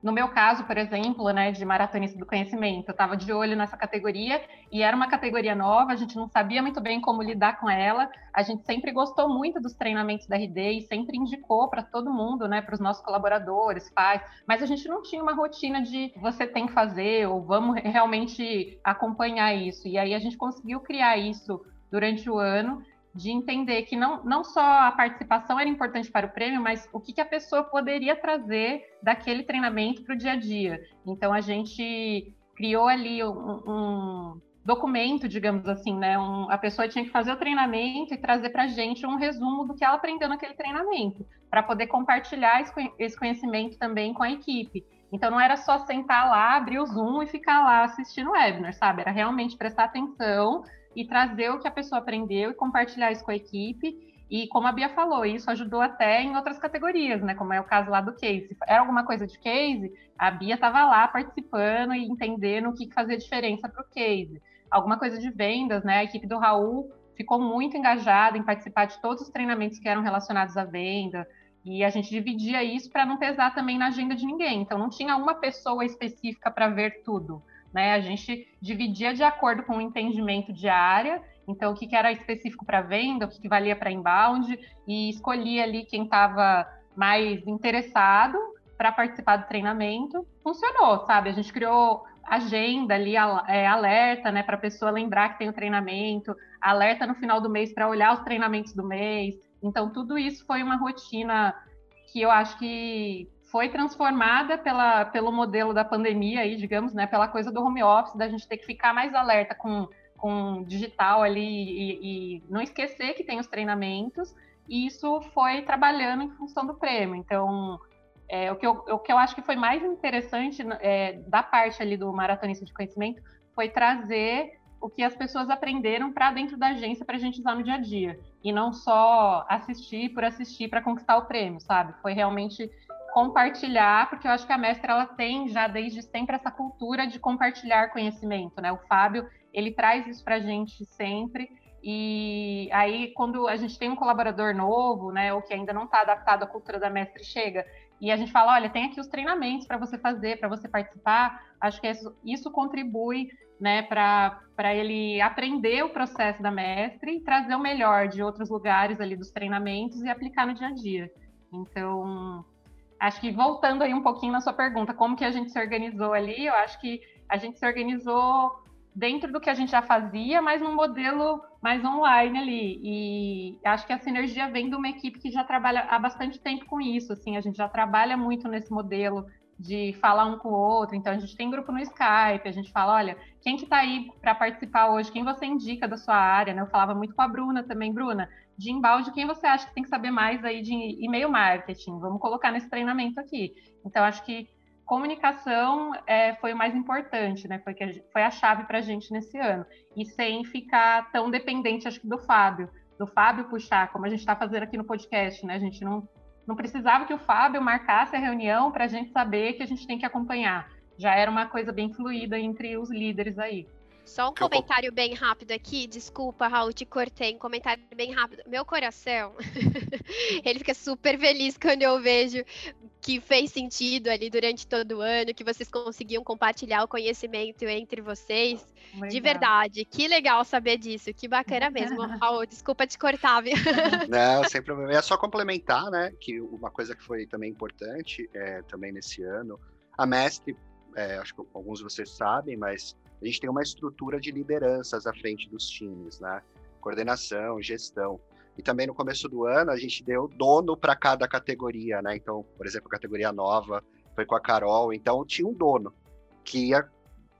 no meu caso, por exemplo, né, de maratonista do conhecimento, eu estava de olho nessa categoria e era uma categoria nova, a gente não sabia muito bem como lidar com ela. A gente sempre gostou muito dos treinamentos da RD e sempre indicou para todo mundo, né, para os nossos colaboradores, pais, mas a gente não tinha uma rotina de você tem que fazer ou vamos realmente acompanhar isso. E aí a gente conseguiu criar isso durante o ano de entender que não, não só a participação era importante para o prêmio, mas o que, que a pessoa poderia trazer daquele treinamento para o dia a dia. Então a gente criou ali um, um documento, digamos assim, né? Um, a pessoa tinha que fazer o treinamento e trazer para a gente um resumo do que ela aprendeu naquele treinamento, para poder compartilhar esse conhecimento também com a equipe. Então não era só sentar lá, abrir o Zoom e ficar lá assistindo o webinar, sabe? Era realmente prestar atenção e trazer o que a pessoa aprendeu e compartilhar isso com a equipe. E como a Bia falou, isso ajudou até em outras categorias, né? Como é o caso lá do case. Era alguma coisa de case, a Bia estava lá participando e entendendo o que fazia diferença para o case. Alguma coisa de vendas, né? A equipe do Raul ficou muito engajada em participar de todos os treinamentos que eram relacionados à venda. E a gente dividia isso para não pesar também na agenda de ninguém. Então, não tinha uma pessoa específica para ver tudo. Né? A gente dividia de acordo com o entendimento de área, então o que, era específico para venda, o que, que valia para inbound, e escolhia ali quem estava mais interessado para participar do treinamento. Funcionou, sabe? A gente criou agenda ali, é, alerta, né, para a pessoa lembrar que tem o treinamento, alerta no final do mês para olhar os treinamentos do mês. Então, tudo isso foi uma rotina que eu acho que foi transformada pela, pelo modelo da pandemia aí, digamos, né, pela coisa do home office, da gente ter que ficar mais alerta com, digital ali e, e não esquecer que tem os treinamentos, e isso foi trabalhando em função do prêmio. Então, é, o, que eu, o que eu acho que foi mais interessante é, da parte ali do maratonista de conhecimento foi trazer o que as pessoas aprenderam para dentro da agência para a gente usar no dia a dia. E não só assistir por assistir para conquistar o prêmio, sabe? Foi realmente compartilhar, porque eu acho que a mestra ela tem já desde sempre essa cultura de compartilhar conhecimento, né? O Fábio, ele traz isso para a gente sempre. E aí, quando a gente tem um colaborador novo, né, ou que ainda não está adaptado à cultura da mestre, chega e a gente fala: olha, tem aqui os treinamentos para você fazer, para você participar. Acho que isso, isso contribui né, para ele aprender o processo da mestre e trazer o melhor de outros lugares ali dos treinamentos e aplicar no dia a dia. Então, acho que voltando aí um pouquinho na sua pergunta, como que a gente se organizou ali, eu acho que a gente se organizou dentro do que a gente já fazia, mas num modelo mais online ali. E acho que a sinergia vem de uma equipe que já trabalha há bastante tempo com isso, assim, a gente já trabalha muito nesse modelo de falar um com o outro. Então a gente tem grupo no Skype, a gente fala, olha, quem que está aí para participar hoje? Quem você indica da sua área? Né? Eu falava muito com a Bruna também, Bruna, de embalde, quem você acha que tem que saber mais aí de e-mail marketing? Vamos colocar nesse treinamento aqui. Então, acho que comunicação é, foi o mais importante, né? Foi, que foi a chave para a gente nesse ano. E sem ficar tão dependente, acho que, do Fábio. Do Fábio puxar, como a gente está fazendo aqui no podcast, né? A gente não, não precisava que o Fábio marcasse a reunião para a gente saber que a gente tem que acompanhar. Já era uma coisa bem fluida entre os líderes aí. Só um que comentário eu... bem rápido aqui. Desculpa, Raul, te cortei. Um comentário bem rápido. Meu coração, ele fica super feliz quando eu vejo que fez sentido ali durante todo o ano, que vocês conseguiam compartilhar o conhecimento entre vocês. Legal. De verdade, que legal saber disso. Que bacana mesmo. Raul, desculpa te cortar, viu? Não, sem problema. É só complementar, né? Que uma coisa que foi também importante, é, também nesse ano, a Mestre, é, acho que alguns de vocês sabem, mas a gente tem uma estrutura de lideranças à frente dos times, né? coordenação, gestão. E também no começo do ano a gente deu dono para cada categoria, né? Então, por exemplo, a categoria nova foi com a Carol, então tinha um dono que ia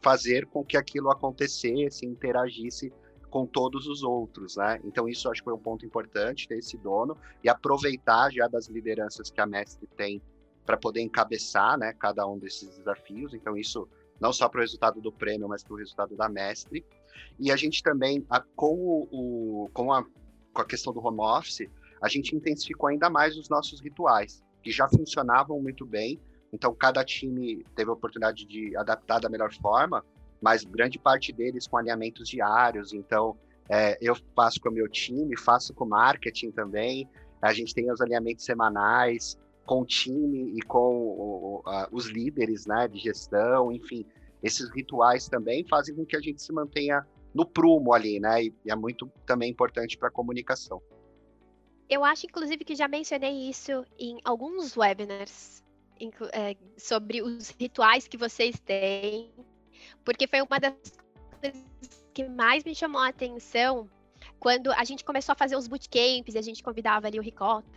fazer com que aquilo acontecesse, interagisse com todos os outros, né? Então isso acho que foi um ponto importante ter esse dono e aproveitar já das lideranças que a Mestre tem para poder encabeçar, né, cada um desses desafios. Então isso não só para o resultado do prêmio, mas para o resultado da Mestre. E a gente também, a, com, o, com, a, com a questão do home office, a gente intensificou ainda mais os nossos rituais, que já funcionavam muito bem. Então cada time teve a oportunidade de adaptar da melhor forma, mas grande parte deles com alinhamentos diários. Então, é, eu faço com o meu time, faço com o marketing também. A gente tem os alinhamentos semanais com o time e com os líderes né, de gestão, enfim. Esses rituais também fazem com que a gente se mantenha no prumo ali, né? E, e é muito também importante para a comunicação. Eu acho, inclusive, que já mencionei isso em alguns webinars é, sobre os rituais que vocês têm porque foi uma das coisas que mais me chamou a atenção quando a gente começou a fazer os bootcamps e a gente convidava ali o Ricota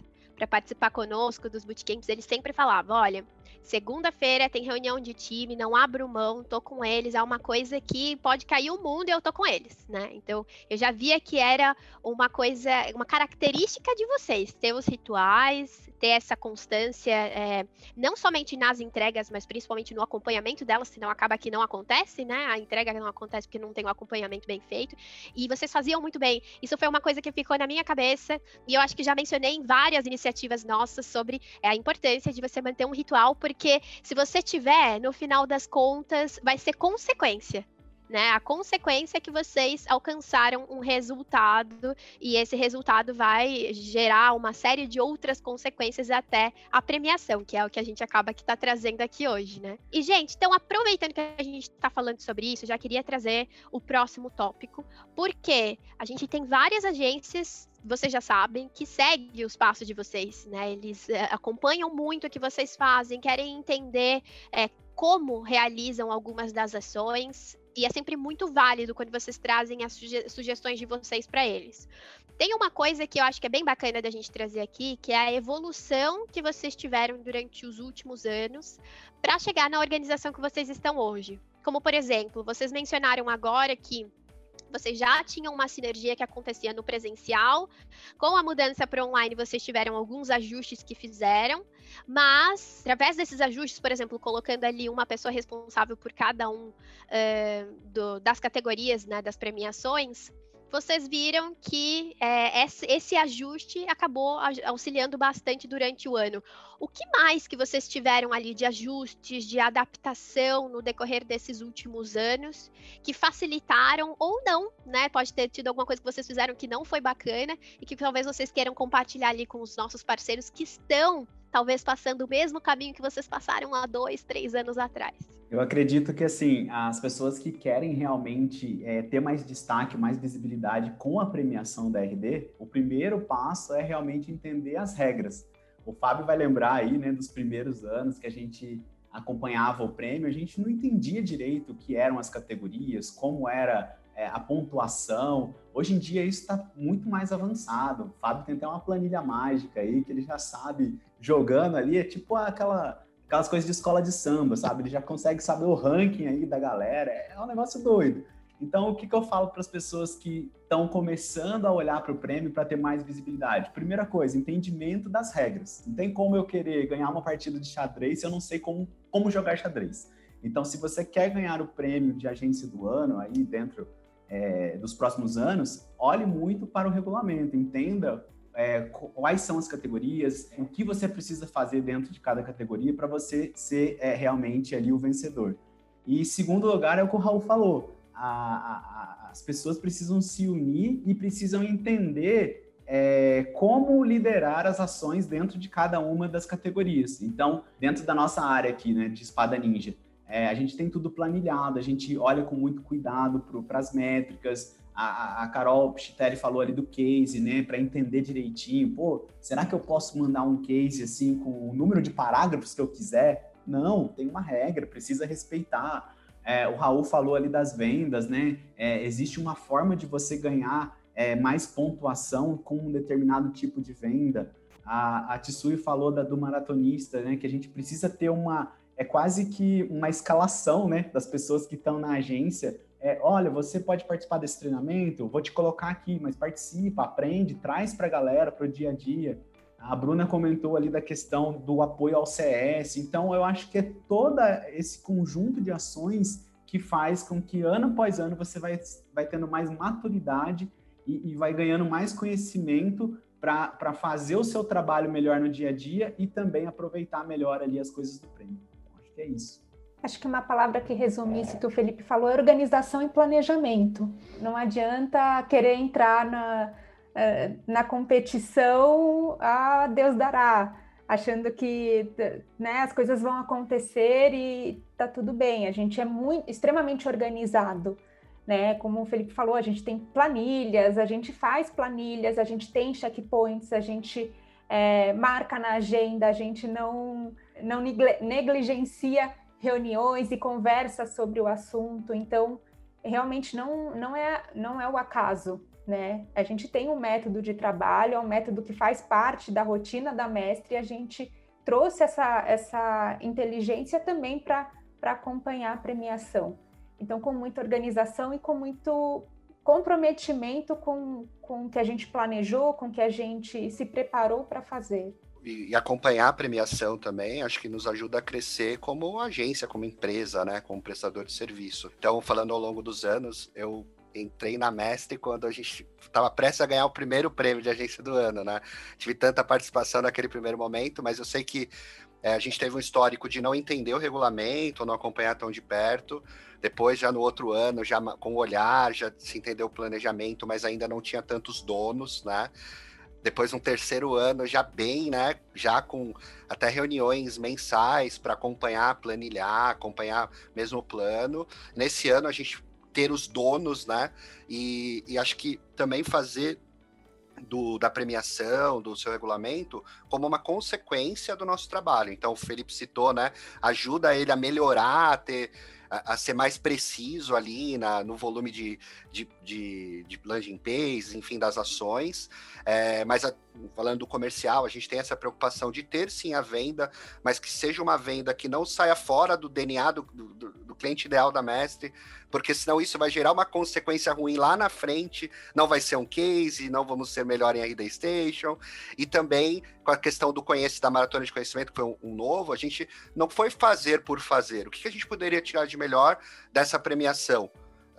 para participar conosco dos bootcamps, ele sempre falava: olha, segunda-feira tem reunião de time, não abro mão, tô com eles, é uma coisa que pode cair o mundo e eu tô com eles, né? Então, eu já via que era uma coisa, uma característica de vocês, ter os rituais, ter essa constância, é, não somente nas entregas, mas principalmente no acompanhamento delas, senão acaba que não acontece, né? A entrega não acontece porque não tem um acompanhamento bem feito. E vocês faziam muito bem. Isso foi uma coisa que ficou na minha cabeça, e eu acho que já mencionei em várias iniciativas nossas sobre é, a importância de você manter um ritual, porque se você tiver, no final das contas, vai ser consequência né? A consequência é que vocês alcançaram um resultado e esse resultado vai gerar uma série de outras consequências até a premiação, que é o que a gente acaba que está trazendo aqui hoje, né? E, gente, então, aproveitando que a gente está falando sobre isso, já queria trazer o próximo tópico, porque a gente tem várias agências vocês já sabem, que segue os passos de vocês, né? Eles é, acompanham muito o que vocês fazem, querem entender é, como realizam algumas das ações e é sempre muito válido quando vocês trazem as suge sugestões de vocês para eles. Tem uma coisa que eu acho que é bem bacana da gente trazer aqui, que é a evolução que vocês tiveram durante os últimos anos para chegar na organização que vocês estão hoje. Como, por exemplo, vocês mencionaram agora que vocês já tinham uma sinergia que acontecia no presencial. Com a mudança para online, vocês tiveram alguns ajustes que fizeram, mas através desses ajustes, por exemplo, colocando ali uma pessoa responsável por cada um uh, do, das categorias, né, das premiações, vocês viram que é, esse ajuste acabou auxiliando bastante durante o ano. O que mais que vocês tiveram ali de ajustes, de adaptação no decorrer desses últimos anos, que facilitaram ou não, né? Pode ter tido alguma coisa que vocês fizeram que não foi bacana e que talvez vocês queiram compartilhar ali com os nossos parceiros que estão talvez passando o mesmo caminho que vocês passaram há dois, três anos atrás. Eu acredito que assim as pessoas que querem realmente é, ter mais destaque, mais visibilidade com a premiação da RD, o primeiro passo é realmente entender as regras. O Fábio vai lembrar aí, né, dos primeiros anos que a gente acompanhava o prêmio, a gente não entendia direito o que eram as categorias, como era é, a pontuação. Hoje em dia isso está muito mais avançado. O Fábio tem até uma planilha mágica aí que ele já sabe jogando ali, é tipo aquela aquelas coisas de escola de samba, sabe? Ele já consegue saber o ranking aí da galera, é um negócio doido. Então, o que, que eu falo para as pessoas que estão começando a olhar para o prêmio para ter mais visibilidade? Primeira coisa, entendimento das regras. Não tem como eu querer ganhar uma partida de xadrez se eu não sei como, como jogar xadrez. Então, se você quer ganhar o prêmio de agência do ano aí dentro é, dos próximos anos, olhe muito para o regulamento, entenda é, quais são as categorias, o que você precisa fazer dentro de cada categoria para você ser é, realmente ali o vencedor. E segundo lugar é o que o Raul falou, a, a, as pessoas precisam se unir e precisam entender é, como liderar as ações dentro de cada uma das categorias. Então, dentro da nossa área aqui, né, de espada ninja, é, a gente tem tudo planilhado, a gente olha com muito cuidado para as métricas, a, a Carol Pichitelli falou ali do case, né, para entender direitinho, pô, será que eu posso mandar um case assim com o número de parágrafos que eu quiser? Não, tem uma regra, precisa respeitar. É, o Raul falou ali das vendas, né? É, existe uma forma de você ganhar é, mais pontuação com um determinado tipo de venda. A, a Tsui falou da, do maratonista, né, que a gente precisa ter uma, é quase que uma escalação, né, das pessoas que estão na agência. É, olha, você pode participar desse treinamento, vou te colocar aqui, mas participa, aprende, traz para a galera, para o dia a dia. A Bruna comentou ali da questão do apoio ao CS. Então, eu acho que é todo esse conjunto de ações que faz com que ano após ano você vai, vai tendo mais maturidade e, e vai ganhando mais conhecimento para fazer o seu trabalho melhor no dia a dia e também aproveitar melhor ali as coisas do prêmio. Então, acho que é isso. Acho que uma palavra que resume isso que o Felipe falou é organização e planejamento. Não adianta querer entrar na, eh, na competição, a ah, Deus dará, achando que né, as coisas vão acontecer e tá tudo bem. A gente é muito extremamente organizado, né? Como o Felipe falou, a gente tem planilhas, a gente faz planilhas, a gente tem checkpoints, a gente é, marca na agenda, a gente não não negligencia reuniões e conversa sobre o assunto. Então, realmente não não é não é o acaso né? A gente tem um método de trabalho, é um método que faz parte da rotina da mestre, e a gente trouxe essa, essa inteligência também para acompanhar a premiação. Então, com muita organização e com muito comprometimento com, com o que a gente planejou, com o que a gente se preparou para fazer. E, acompanhar a premiação também, acho que nos ajuda a crescer como agência, como empresa, né, como prestador de serviço. Então, falando ao longo dos anos, eu entrei na Mestre quando a gente estava prestes a ganhar o primeiro prêmio de agência do ano, né? Tive tanta participação naquele primeiro momento, mas eu sei que é, a gente teve um histórico de não entender o regulamento, não acompanhar tão de perto. Depois, já no outro ano, já com o olhar, já se entendeu o planejamento, mas ainda não tinha tantos donos, né? Depois, no terceiro ano, já bem, né? Já com até reuniões mensais para acompanhar, planilhar, acompanhar mesmo o plano. Nesse ano, a gente ter os donos, né? E, e acho que também fazer do, da premiação, do seu regulamento, como uma consequência do nosso trabalho. Então, o Felipe citou, né? Ajuda ele a melhorar, a ter a, ser mais preciso ali na, no volume de, de, de, de landing pages, enfim, das ações. É, mas a, falando do comercial, a gente tem essa preocupação de ter sim a venda, mas que seja uma venda que não saia fora do DNA do, do, do cliente ideal da Mestre, porque senão isso vai gerar uma consequência ruim lá na frente, não vai ser um case, não vamos ser melhor em RD Station, e também com a questão do conhecimento, da maratona de conhecimento, que foi um, um, novo, a gente não foi fazer por fazer. O que, que a gente poderia tirar de melhor dessa premiação?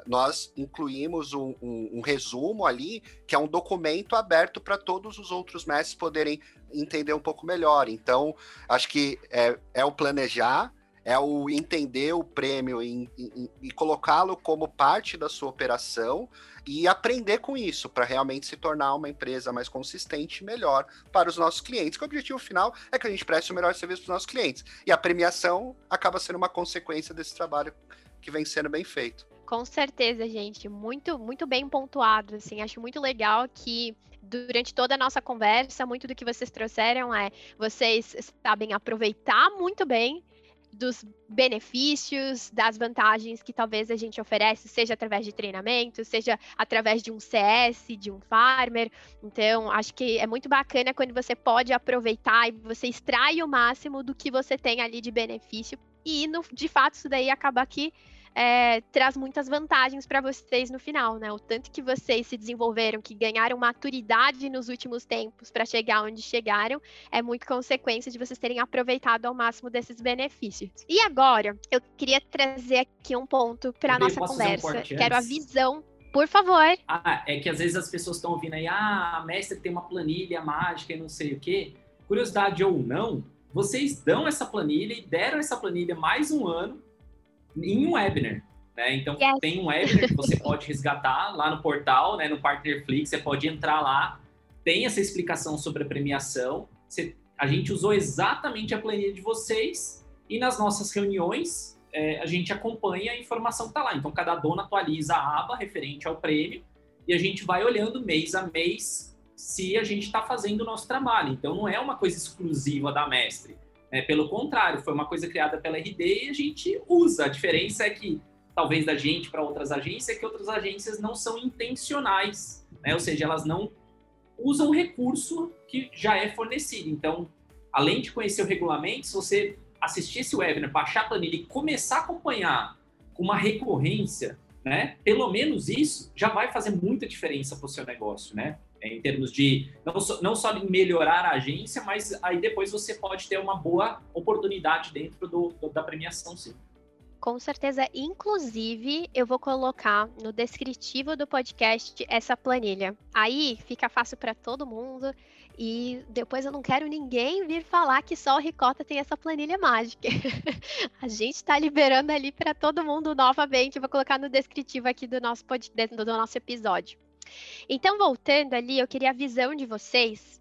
Nós incluímos um, um, um resumo ali, que é um documento aberto para todos os outros mestres poderem entender um pouco melhor. Então, acho que é, é o planejar, é o entender o prêmio e, e, e colocá-lo como parte da sua operação e aprender com isso para realmente se tornar uma empresa mais consistente e melhor para os nossos clientes. Que o objetivo final é que a gente preste o melhor serviço para os nossos clientes. E a premiação acaba sendo uma consequência desse trabalho que vem sendo bem feito. Com certeza, gente, muito muito bem pontuado, assim, acho muito legal que durante toda a nossa conversa, muito do que vocês trouxeram é vocês sabem aproveitar muito bem dos benefícios, das vantagens que talvez a gente oferece, seja através de treinamento, seja através de um CS, de um farmer. Então, acho que é muito bacana quando você pode aproveitar e você extrai o máximo do que você tem ali de benefício. E, no, de fato, isso daí acaba aqui é, traz muitas vantagens para vocês no final, né? O tanto que vocês se desenvolveram, que ganharam maturidade nos últimos tempos para chegar onde chegaram, é muito consequência de vocês terem aproveitado ao máximo desses benefícios. E agora, eu queria trazer aqui um ponto para nossa conversa. Um Quero a visão por favor. Ah, é que às vezes as pessoas estão ouvindo aí, ah, a mestre tem uma planilha mágica e não sei o quê. Curiosidade ou não, vocês dão essa planilha e deram essa planilha mais um ano em um webinar. Né? Então, yes. tem um webinar que você pode resgatar lá no portal, né, no Partnerflix, você pode entrar lá, tem essa explicação sobre a premiação. Você, a gente usou exatamente a planilha de vocês e nas nossas reuniões é, a gente acompanha a informação que está lá. Então, cada dono atualiza a aba referente ao prêmio e a gente vai olhando mês a mês se a gente está fazendo o nosso trabalho. Então, não é uma coisa exclusiva da Mestre. É, pelo contrário, foi uma coisa criada pela RD e a gente usa. A diferença é que, talvez da gente para outras agências, é que outras agências não são intencionais né? Ou seja, elas não usam o recurso que já é fornecido. Então, além de conhecer o regulamento, se você assistir esse webinar, baixar a planilha e começar a acompanhar com uma recorrência, né? Pelo menos isso já vai fazer muita diferença para o seu negócio, né? Em termos de não só, não só melhorar a agência, mas aí depois você pode ter uma boa oportunidade dentro do, da premiação, sim. Com certeza, inclusive, eu vou colocar no descritivo do podcast essa planilha. Aí fica fácil para todo mundo e depois eu não quero ninguém vir falar que só o Ricota tem essa planilha mágica. a gente está liberando ali para todo mundo novamente. Eu vou colocar no descritivo aqui do nosso do nosso episódio. Então, voltando ali, eu queria a visão de vocês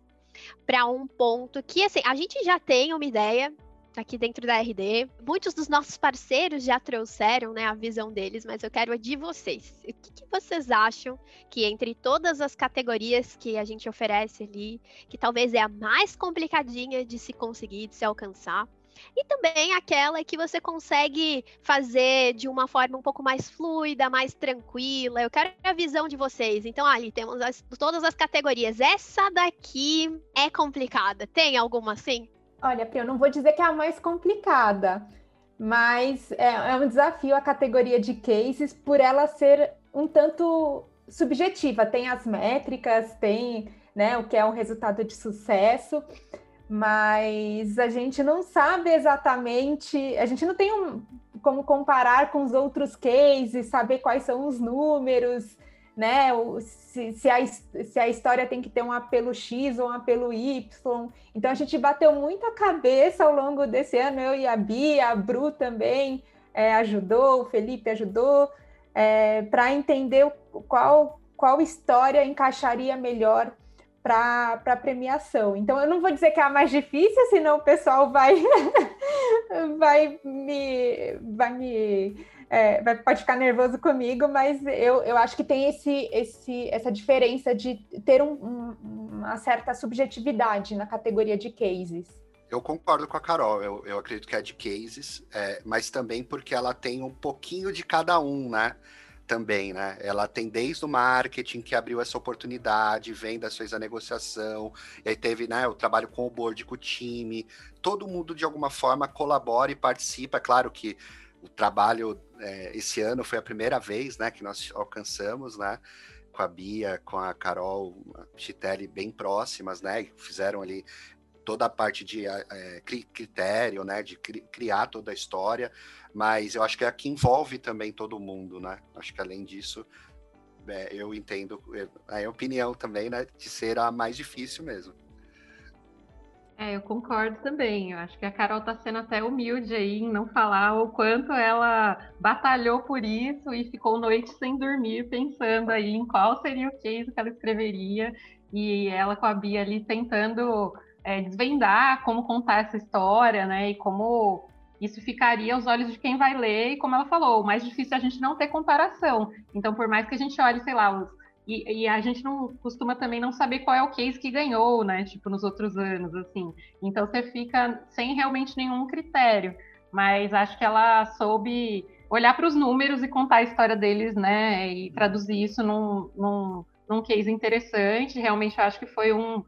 para um ponto que, assim, a gente já tem uma ideia aqui dentro da RD. Muitos dos nossos parceiros já trouxeram né, a visão deles, mas eu quero a de vocês. O que, que, vocês acham que entre todas as categorias que a gente oferece ali, que talvez é a mais complicadinha de se conseguir, de se alcançar, e também aquela que você consegue fazer de uma forma um pouco mais fluida, mais tranquila. Eu quero a visão de vocês. Então, ali temos as, todas as categorias. Essa daqui é complicada. Tem alguma assim? Olha, Pri, eu não vou dizer que é a mais complicada, mas é, é um desafio a categoria de cases por ela ser um tanto subjetiva. Tem as métricas, tem né, o que é um resultado de sucesso, mas a gente não sabe exatamente, a gente não tem um, como comparar com os outros cases, saber quais são os números, né? Se, se, a, se a história tem que ter um apelo X ou um apelo Y. Então a gente bateu muito a cabeça ao longo desse ano, eu e a Bia, a Bru também é, ajudou, o Felipe ajudou, é, para entender qual, qual história encaixaria melhor para a premiação. Então, eu não vou dizer que é a mais difícil, senão o pessoal vai, vai me. Vai me é, vai, pode ficar nervoso comigo, mas eu, eu acho que tem esse, esse, essa diferença de ter um, um, uma certa subjetividade na categoria de cases. Eu concordo com a Carol, eu, eu acredito que é de cases, é, mas também porque ela tem um pouquinho de cada um, né? Também, né? Ela tem desde o marketing que abriu essa oportunidade, vendas fez a negociação, e aí teve né, o trabalho com o board, com o time, todo mundo de alguma forma colabora e participa. Claro que o trabalho é, esse ano foi a primeira vez né, que nós alcançamos, né? Com a Bia, com a Carol, Chitelli bem próximas, né? Fizeram ali toda a parte de é, critério, né? De cri criar toda a história mas eu acho que é a que envolve também todo mundo, né? Acho que além disso, é, eu entendo a opinião também, né, de ser a mais difícil mesmo. É, eu concordo também. Eu acho que a Carol está sendo até humilde aí em não falar o quanto ela batalhou por isso e ficou noite sem dormir pensando aí em qual seria o case que ela escreveria e ela com a Bia ali tentando é, desvendar como contar essa história, né? E como isso ficaria aos olhos de quem vai ler, e como ela falou, o mais difícil é a gente não ter comparação. Então, por mais que a gente olhe, sei lá, os, e, e, a gente não costuma também não saber qual é o case que ganhou, né? Tipo, nos outros anos, assim. Então você fica sem realmente nenhum critério. Mas acho que ela soube olhar para os números e contar a história deles, né? E traduzir isso num, num, num case interessante. Realmente acho que foi um,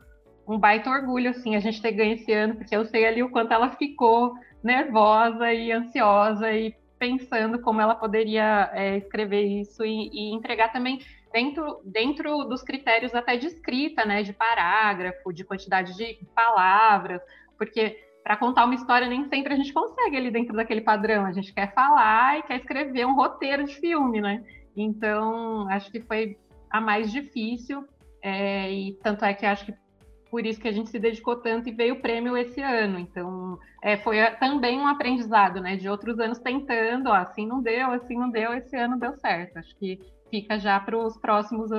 um baita orgulho, assim, a gente ter ganho esse ano, porque eu sei ali o quanto ela ficou nervosa e ansiosa e pensando como ela poderia é, escrever isso e, e, entregar também dentro, dentro dos critérios até de escrita, né, de parágrafo, de quantidade de palavras, porque para contar uma história nem sempre a gente consegue ali dentro daquele padrão, a gente quer falar e quer escrever um roteiro de filme, né? Então, acho que foi a mais difícil, é, e tanto é que acho que por isso que a gente se dedicou tanto e veio o prêmio esse ano. Então, é, foi também um aprendizado, né? De outros anos tentando, ó, assim não deu, assim não deu, esse ano deu certo. Acho que fica já para os próximos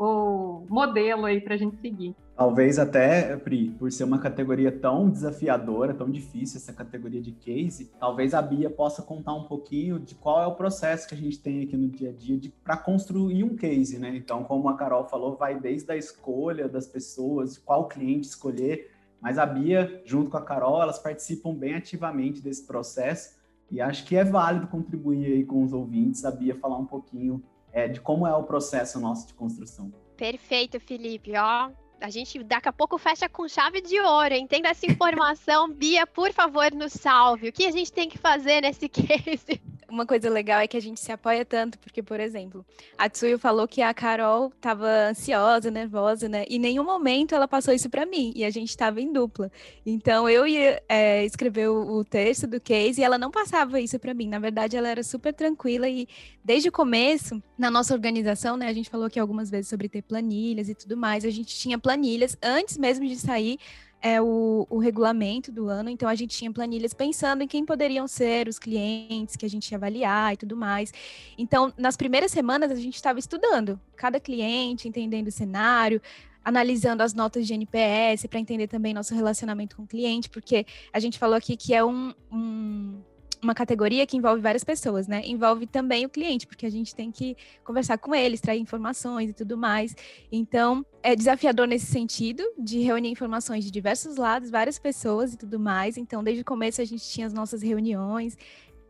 o, modelo aí para a gente seguir. Talvez até, Pri, por ser uma categoria tão desafiadora, tão difícil, essa categoria de case, talvez a Bia possa contar um pouquinho de qual é o processo que a gente tem aqui no dia a dia para construir um case, né? Então, como a Carol falou, vai desde a escolha das pessoas, qual cliente escolher, mas a Bia, junto com a Carol, elas participam bem ativamente desse processo e acho que é válido contribuir aí com os ouvintes, a Bia falar um pouquinho é, de como é o processo nosso de construção. Perfeito, Felipe. Ó, a gente daqui a pouco fecha com chave de ouro. Entenda essa informação, Bia, por favor, nos salve. O que a gente tem que fazer nesse case? Uma coisa legal é que a gente se apoia tanto, porque, por exemplo, a Tsuyu falou que a Carol estava ansiosa, nervosa, né? E em nenhum momento ela passou isso para mim, e a gente estava em dupla. Então eu ia é, escrever o, o, texto do case e ela não passava isso para mim. Na verdade, ela era super tranquila e desde o começo, na nossa organização, né? A gente falou aqui algumas vezes sobre ter planilhas e tudo mais. A gente tinha planilhas antes mesmo de sair é o, o, regulamento do ano, então a gente tinha planilhas pensando em quem poderiam ser os clientes que a gente ia avaliar e tudo mais. Então, nas primeiras semanas, a gente estava estudando cada cliente, entendendo o cenário, analisando as notas de NPS para entender também nosso relacionamento com o cliente, porque a gente falou aqui que é um, um uma categoria que envolve várias pessoas, né? Envolve também o cliente, porque a gente tem que conversar com ele, extrair informações e tudo mais. Então, é desafiador nesse sentido, de reunir informações de diversos lados, várias pessoas e tudo mais. Então, desde o começo a gente tinha as nossas reuniões,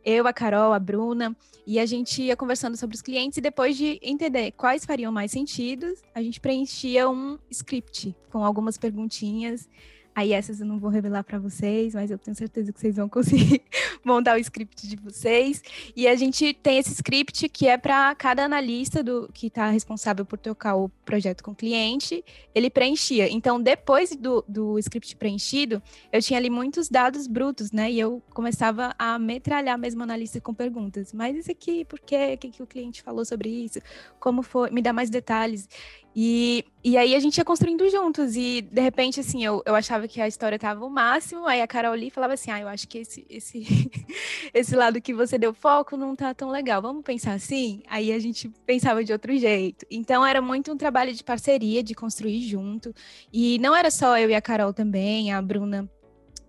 eu, a Carol, a Bruna, e a gente ia conversando sobre os clientes e depois de entender quais fariam mais sentido, a gente preenchia um script com algumas perguntinhas Aí essas eu não vou revelar para vocês, mas eu tenho certeza que vocês vão conseguir montar o script de vocês. E a gente tem esse script que é para cada analista do que está responsável por tocar o projeto com o cliente, ele preenchia. Então, depois do, do script preenchido, eu tinha ali muitos dados brutos, né? E eu começava a metralhar mesmo a analista com perguntas. Mas isso aqui, por quê? O que, que o cliente falou sobre isso? Como foi? Me dá mais detalhes. E, e aí a gente ia construindo juntos, e de repente, assim, eu, eu achava que a história estava o máximo, aí a Carol ali falava assim, ah, eu acho que esse, esse, esse lado que você deu foco não tá tão legal, vamos pensar assim? Aí a gente pensava de outro jeito. Então era muito um trabalho de parceria, de construir junto, e não era só eu e a Carol também, a Bruna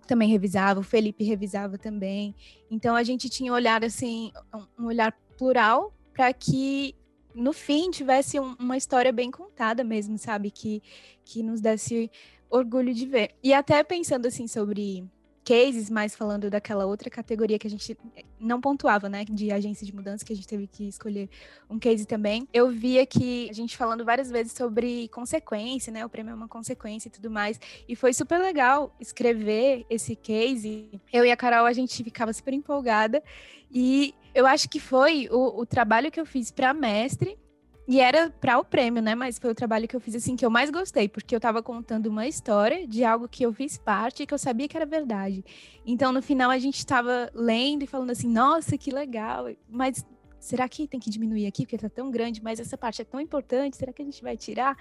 também revisava, o Felipe revisava também. Então a gente tinha um olhar assim, um olhar plural para que no fim tivesse um, uma história bem contada mesmo, sabe? Que, que nos desse orgulho de ver. E até pensando assim sobre cases, mas falando daquela outra categoria que a gente não pontuava, né, de agência de mudança, que a gente teve que escolher um case também. Eu via que a gente falando várias vezes sobre consequência, né, o prêmio é uma consequência e tudo mais, e foi super legal escrever esse case. Eu e a Carol, a gente ficava super empolgada, e eu acho que foi o, o trabalho que eu fiz para mestre e era para o prêmio, né? Mas foi o trabalho que eu fiz assim que eu mais gostei, porque eu estava contando uma história de algo que eu fiz parte e que eu sabia que era verdade. Então, no final a gente estava lendo e falando assim: "Nossa, que legal". Mas será que tem que diminuir aqui porque está tão grande, mas essa parte é tão importante, será que a gente vai tirar?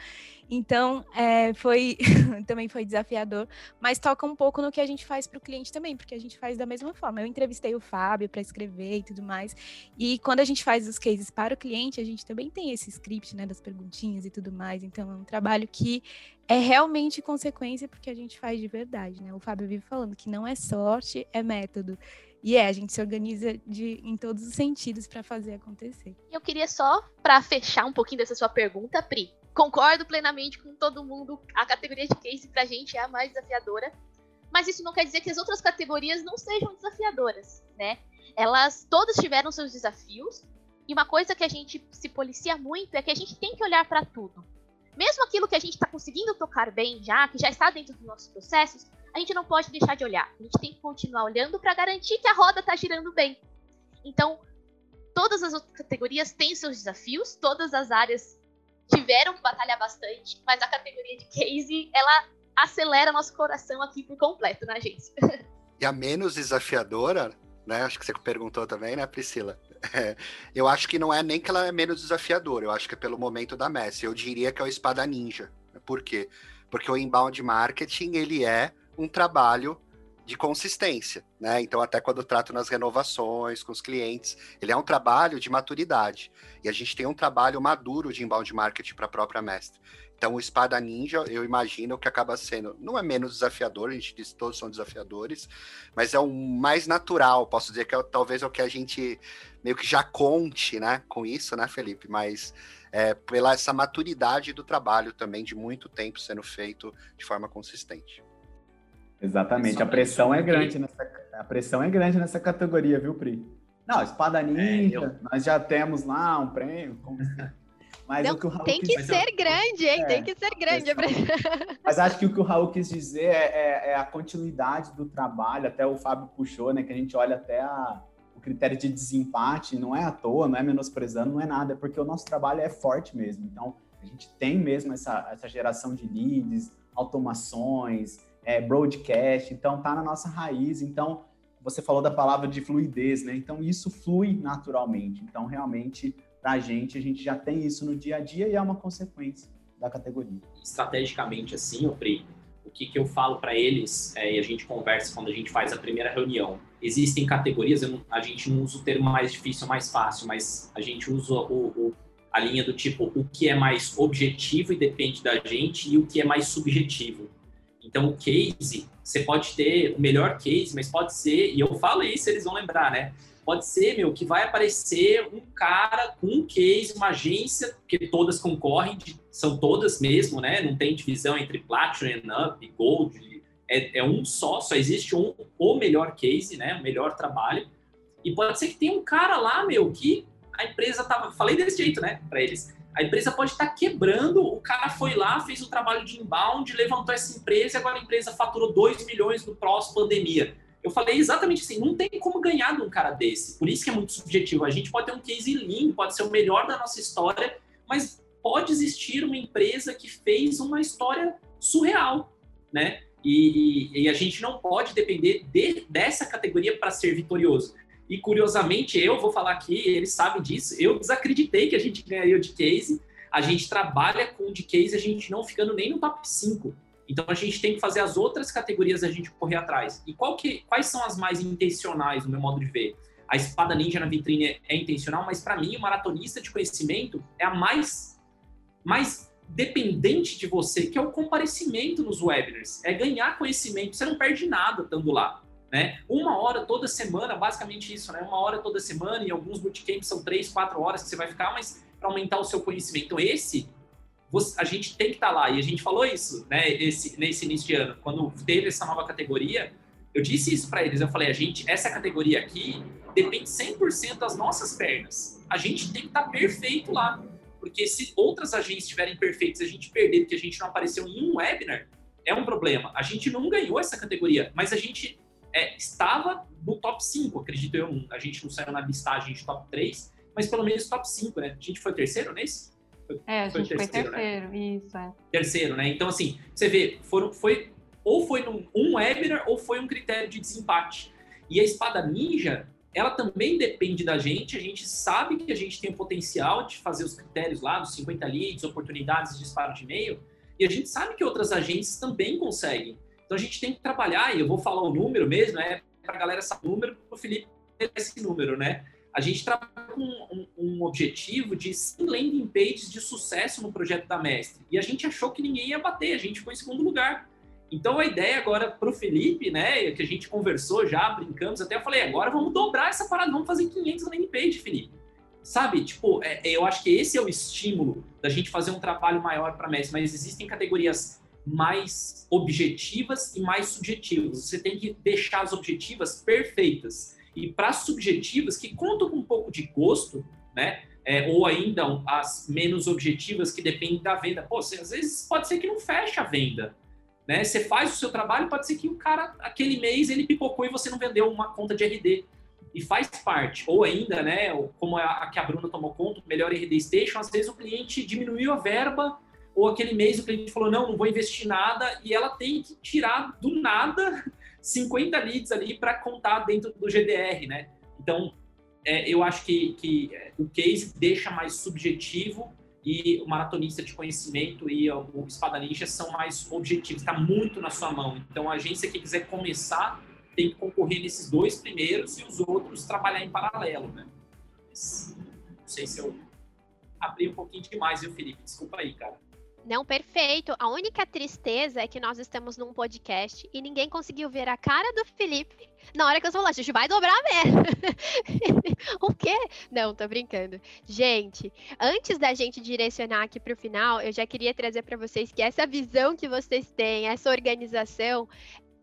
Então, é, foi também foi desafiador, mas toca um pouco no que a gente faz para o cliente também, porque a gente faz da mesma forma. Eu entrevistei o Fábio para escrever e tudo mais, e quando a gente faz os cases para o cliente, a gente também tem esse script, né, das perguntinhas e tudo mais, então é um trabalho que é realmente consequência porque a gente faz de verdade, né? O Fábio vive falando que não é sorte, é método. E é, a gente se organiza de, em todos os sentidos para fazer acontecer. Eu queria só, para fechar um pouquinho dessa sua pergunta, Pri, concordo plenamente com todo mundo, a categoria de case pra gente é a mais desafiadora, mas isso não quer dizer que as outras categorias não sejam desafiadoras, né? Elas todas tiveram seus desafios, e uma coisa que a gente se policia muito é que a gente tem que olhar para tudo. Mesmo aquilo que a gente está conseguindo tocar bem já, que já está dentro dos nossos processos, a gente não pode deixar de olhar. A gente tem que continuar olhando para garantir que a roda está girando bem. Então, todas as outras categorias têm seus desafios, todas as áreas tiveram que batalhar bastante, mas a categoria de case, ela acelera nosso coração aqui por completo na agência. E a menos desafiadora, né? Acho que você perguntou também, né, Priscila? É, eu acho que não é nem que ela é menos desafiadora, eu acho que é pelo momento da Messi. Eu diria que é o Espada Ninja. Por quê? Porque o inbound marketing, ele é um trabalho de consistência, né? Então, até quando eu trato nas renovações com os clientes, ele é um trabalho de maturidade. E a gente tem um trabalho maduro de inbound marketing para a própria mestre. Então, o Espada Ninja, eu imagino que acaba sendo, não é menos desafiador, a gente diz que todos são desafiadores, mas é o mais natural, posso dizer que é, talvez é o que a gente meio que já conte, né, com isso, né, Felipe? Mas é, pela essa maturidade do trabalho também, de muito tempo sendo feito de forma consistente. Exatamente, a pressão é grande nessa a pressão é grande nessa categoria, viu, Pri? Não, espada ninja, é, eu... nós já temos lá um prêmio, Mas Não, o que o Raul tem quis que ser grande, hein? é, tem que ser grande. Mas acho que o que o Raul quis dizer é, é- é a continuidade do trabalho, até o Fábio puxou, né? Que a gente olha até a- o critério de desempate, não é à toa, não é menosprezando, não é nada, é porque o nosso trabalho é forte mesmo. Então, a gente tem mesmo essa, essa geração de leads, automações, é, broadcast, então tá na nossa raiz. Então, você falou da palavra de fluidez, né? Então, isso flui naturalmente. Então, realmente, pra gente, a gente já tem isso no dia a dia e é uma consequência da categoria. estrategicamente assim, ô Pri, o que, que eu falo para eles é, e a gente conversa quando a gente faz a primeira reunião. Existem categorias, não- a gente não usa o termo mais difícil mais fácil, mas a gente usa o, o- a linha do tipo o que é mais objetivo e depende da gente e o que é mais subjetivo. Então, o case, você pode ter o melhor case, mas pode ser, e eu falo isso, eles vão lembrar, né? Pode ser, meu, que vai aparecer um cara com um case, uma agência, que todas concorrem, são todas mesmo, né? Não tem divisão entre Platinum, Up, Gold, é, é um só, só existe um, o melhor case, né? O melhor trabalho. E pode ser que tenha um cara lá, meu, que a empresa tava. Falei desse jeito, né, para eles. A empresa pode estar quebrando, o cara foi lá, fez o trabalho de inbound, levantou essa empresa e agora a empresa faturou 2 milhões no pós-pandemia. Eu falei exatamente assim, não tem como ganhar de um cara desse. Por isso que é muito subjetivo. A gente pode ter um case lindo, pode ser o melhor da nossa história, mas pode existir uma empresa que fez uma história surreal, né? E, e- e a gente não pode depender de- dessa categoria para ser vitorioso. E curiosamente, eu vou falar aqui, eles sabem disso, eu desacreditei que a gente ganharia o de case. A gente trabalha com o de case, a gente não ficando nem no top 5. Então a gente tem que fazer as outras categorias a gente correr atrás. E que, quais são as mais intencionais, no meu modo de ver? A espada ninja na vitrine é, é intencional, mas para mim, o maratonista de conhecimento é a mais, mais dependente de você, que é o comparecimento nos webinars. É ganhar conhecimento. Você não perde nada estando lá. Né? Uma hora toda semana, basicamente isso, né? Uma hora toda semana, e alguns bootcamps são três, quatro horas que você vai ficar, mas para aumentar o seu conhecimento. Então, esse você- a gente tem que estar lá. E a gente falou isso, né, esse, nesse início de ano, quando teve essa nova categoria, eu disse isso para eles. Eu falei, a gente, essa categoria aqui depende 100% das nossas pernas. A gente tem que estar perfeito lá. Porque se outras agências estiverem perfeitas a gente perder porque a gente não apareceu em um webinar, é um problema. A gente não ganhou essa categoria, mas a gente é, estava no top 5, acredito eu. A gente não saiu na listagem de top 3, mas pelo menos top 5, né? A gente foi terceiro nesse? É, a Foi gente foi terceiro, terceiro, né? isso, é. terceiro, né? Então, assim, você vê, foram, foi ou foi num, um webinar ou foi um critério de desempate. E a espada ninja, ela também depende da gente. A gente sabe que a gente tem o potencial de fazer os critérios lá, dos 50 leads, oportunidades de disparo de e-mail. E a gente sabe que outras agências também conseguem. Então a gente tem que trabalhar, e eu vou falar o número mesmo, é para a galera saber o número, para o Felipe esse número, né? A gente trabalha com um, um objetivo de 100 landing pages de sucesso no projeto da Mestre. E a gente achou que ninguém ia bater, a gente ficou em segundo lugar. Então a ideia agora para o Felipe, né, que a gente conversou já, brincamos, até eu falei, agora vamos dobrar essa parada, vamos fazer 500 landing page, Felipe. Sabe, tipo, é, eu acho que esse é o estímulo da gente fazer um trabalho maior para Mestre, mas existem categorias mais objetivas e mais subjetivas. Você tem que deixar as objetivas perfeitas. E para as subjetivas, que contam com um pouco de gosto, né? É, ou ainda as menos objetivas que dependem da venda. Pô, você, às vezes pode ser que não feche a venda. Né? Você faz o seu trabalho, pode ser que o cara, aquele mês, ele pipocou e você não vendeu uma conta de RD. E faz parte. Ou ainda, né, como a, a que a Bruna tomou conta, melhor RD Station, às vezes o cliente diminuiu a verba ou aquele mês o cliente falou, não, não vou investir nada, e ela tem que tirar do nada 50 leads ali para contar dentro do GDR, né? Então, é, eu acho que, que o case deixa mais subjetivo e o maratonista de conhecimento e o espada ninja são mais objetivos, está muito na sua mão. Então, a agência que quiser começar tem que concorrer nesses dois primeiros e os outros trabalhar em paralelo, né? Não sei se eu abri um pouquinho demais, viu, Felipe? Desculpa aí, cara. Não, perfeito. A única tristeza é que nós estamos num podcast e ninguém conseguiu ver a cara do Felipe na hora que eu falei, a gente vai dobrar mesmo. o quê? Não, tô brincando. Gente, antes da gente direcionar aqui para o final, eu já queria trazer para vocês que essa visão que vocês têm, essa organização,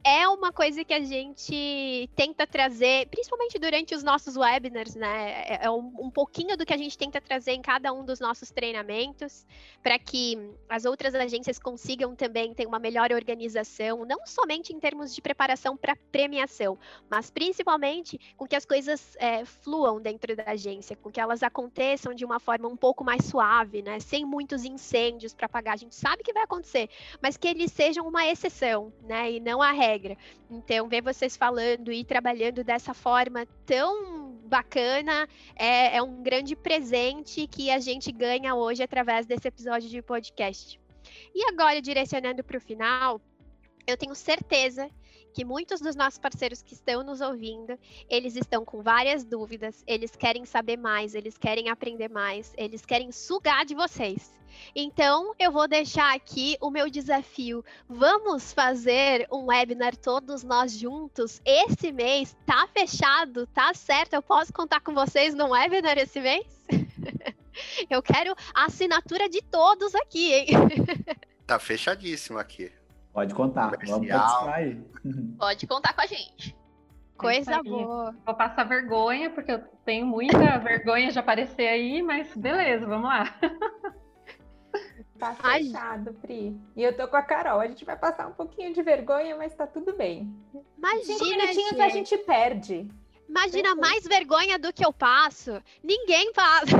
é uma coisa que a gente tenta trazer, principalmente durante os nossos webinars, né? É, é um, um pouquinho do que a gente tenta trazer em cada um dos nossos treinamentos, para que as outras agências consigam também ter uma melhor organização, não somente em termos de preparação para premiação, mas principalmente com que as coisas é, fluam dentro da agência, com que elas aconteçam de uma forma um pouco mais suave, né? Sem muitos incêndios para pagar. A gente sabe que vai acontecer, mas que eles sejam uma exceção, né? E não a regra. Então, ver vocês falando e trabalhando dessa forma tão bacana é, é um grande presente que a gente ganha hoje através desse episódio de podcast. E agora, direcionando para o final, eu tenho certeza que muitos dos nossos parceiros que estão nos ouvindo, eles estão com várias dúvidas, eles querem saber mais, eles querem aprender mais, eles querem sugar de vocês. Então, eu vou deixar aqui o meu desafio. Vamos fazer um webinar todos nós juntos esse mês? Tá fechado? Tá certo? Eu posso contar com vocês no webinar esse mês? eu quero a assinatura de todos aqui, hein? Tá fechadíssimo aqui. Pode contar, vamos participar aí. Pode contar com a gente. Coisa boa. Vou passar vergonha, porque eu tenho muita vergonha de aparecer aí, mas beleza, vamos lá. Tá fechado, Pri. E eu tô com a Carol. A gente vai passar um pouquinho de vergonha, mas tá tudo bem. Imagina, Cinco minutinhos gente. a gente perde. Imagina Perfeito. mais vergonha do que eu passo. Ninguém passa.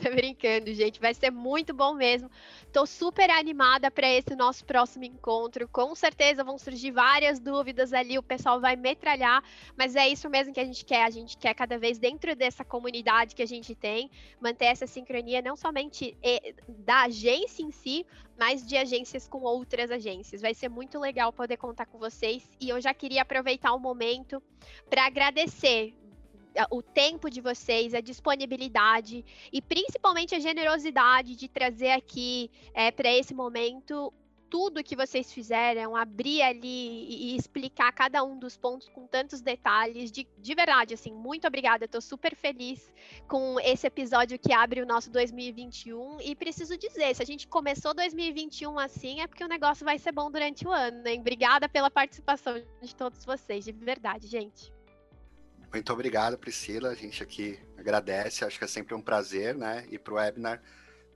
Tô brincando, gente. Vai ser muito bom mesmo. Tô super animada para esse nosso próximo encontro. Com certeza vão surgir várias dúvidas ali. O pessoal vai metralhar, mas é isso mesmo que a gente quer. A gente quer cada vez dentro dessa comunidade que a gente tem manter essa sincronia não somente eh, da agência em si, mas de agências com outras agências. Vai ser muito legal poder contar com vocês e eu já queria aproveitar o momento para agradecer o tempo de vocês, a disponibilidade e principalmente a generosidade de trazer aqui para esse momento tudo que vocês fizeram, abrir ali e, explicar cada um dos pontos com tantos detalhes. De, de verdade, assim, muito obrigada. Tô super feliz com esse episódio que abre o nosso 2021. E preciso dizer, se a gente começou 2021 assim, é porque o negócio vai ser bom durante o ano, hein? Obrigada pela participação de todos vocês, de verdade, gente. Muito obrigado, Priscila. A gente aqui agradece. Acho que é sempre um prazer, né? Ir para o webinar,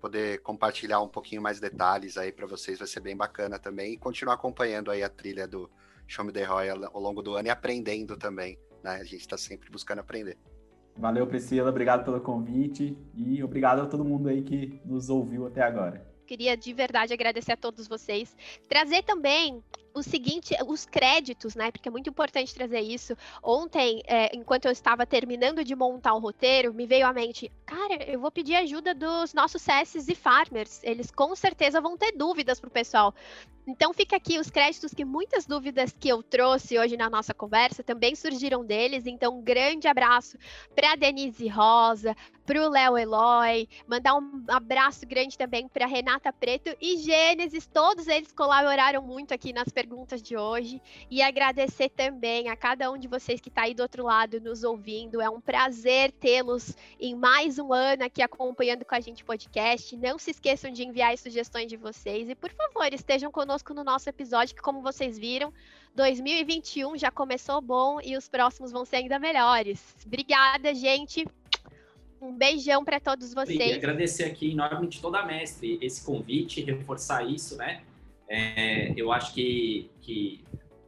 poder compartilhar um pouquinho mais detalhes aí para vocês, vai ser bem bacana também. E continuar acompanhando aí a trilha do Show Me The Roy ao ao longo do ano e aprendendo também, né? A gente está sempre buscando aprender. Valeu, Priscila. Obrigado pelo convite e obrigado a todo mundo aí que nos ouviu até agora. Queria de verdade agradecer a todos vocês. Trazer também o seguinte, os créditos, né? Porque é muito importante trazer isso. Ontem, é, enquanto eu estava terminando de montar o roteiro, me veio à mente, cara, eu vou pedir ajuda dos nossos CSs e farmers. Eles com certeza vão ter dúvidas pro pessoal. Então fica aqui os créditos que muitas dúvidas que eu trouxe hoje na nossa conversa também surgiram deles. Então, um grande abraço para Denise Rosa, para o Léo Eloy, mandar um abraço grande também para Renata Preto e Gênesis. Todos eles colaboraram muito aqui nas perguntas de hoje. E agradecer também a cada um de vocês que está aí do outro lado nos ouvindo. É um prazer tê-los em mais um ano aqui acompanhando com a gente o podcast. Não se esqueçam de enviar as sugestões de vocês. E, por favor, estejam conosco no nosso episódio, que, como vocês viram, 2021 já começou bom e os próximos vão ser ainda melhores. Obrigada, gente. Um beijão para todos E vocês. agradecer aqui enormemente toda a mestre esse convite, reforçar isso, né? É, eu acho que, que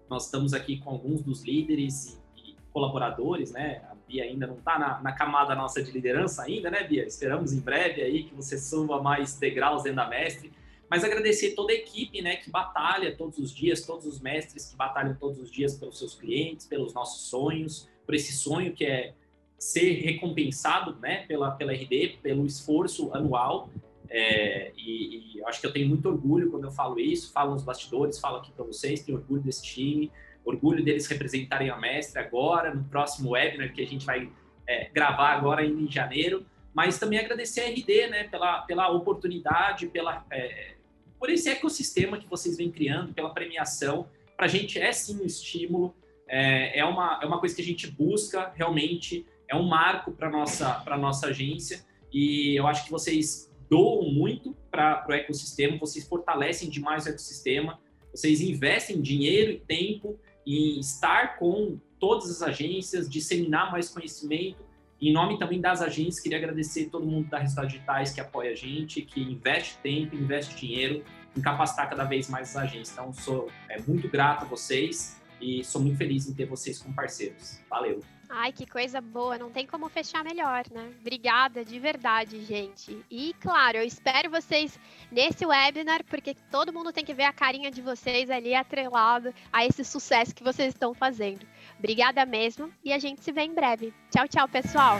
nós estamos aqui com alguns dos líderes e, e colaboradores, né? A Bia ainda não está na, na camada nossa de liderança ainda, né, Bia? Esperamos em breve aí que você suba mais degraus dentro da mestre. Mas agradecer toda a equipe, né, que batalha todos os dias, todos os mestres que batalham todos os dias pelos seus clientes, pelos nossos sonhos, por esse sonho que é ser recompensado, né, pela, pela RD, pelo esforço anual. É, e, e acho que eu tenho muito orgulho quando eu falo isso, falo nos bastidores, falo aqui para vocês, tenho orgulho desse time, orgulho deles representarem a mestre agora, no próximo webinar que a gente vai é, gravar agora em janeiro, mas também agradecer a RD, né, pela, pela oportunidade, pela, é, por esse ecossistema que vocês vêm criando, pela premiação. Para a gente é sim um estímulo, é, é, uma, é uma coisa que a gente busca realmente, é um marco para nossa para nossa agência e eu acho que vocês doam muito para o ecossistema, vocês fortalecem demais o ecossistema, vocês investem dinheiro e tempo em estar com todas as agências, disseminar mais conhecimento. Em nome também das agências, queria agradecer todo mundo da Resultados Digitais que apoia a gente, que investe tempo, investe dinheiro em capacitar cada vez mais as agências. Então, sou é, muito grato a vocês e sou muito feliz em ter vocês como parceiros. Valeu! Ai, que coisa boa, não tem como fechar melhor, né? Obrigada de verdade, gente. E claro, eu espero vocês nesse webinar, porque todo mundo tem que ver a carinha de vocês ali atrelado a esse sucesso que vocês estão fazendo. Obrigada mesmo e a gente se vê em breve. Tchau, tchau, pessoal!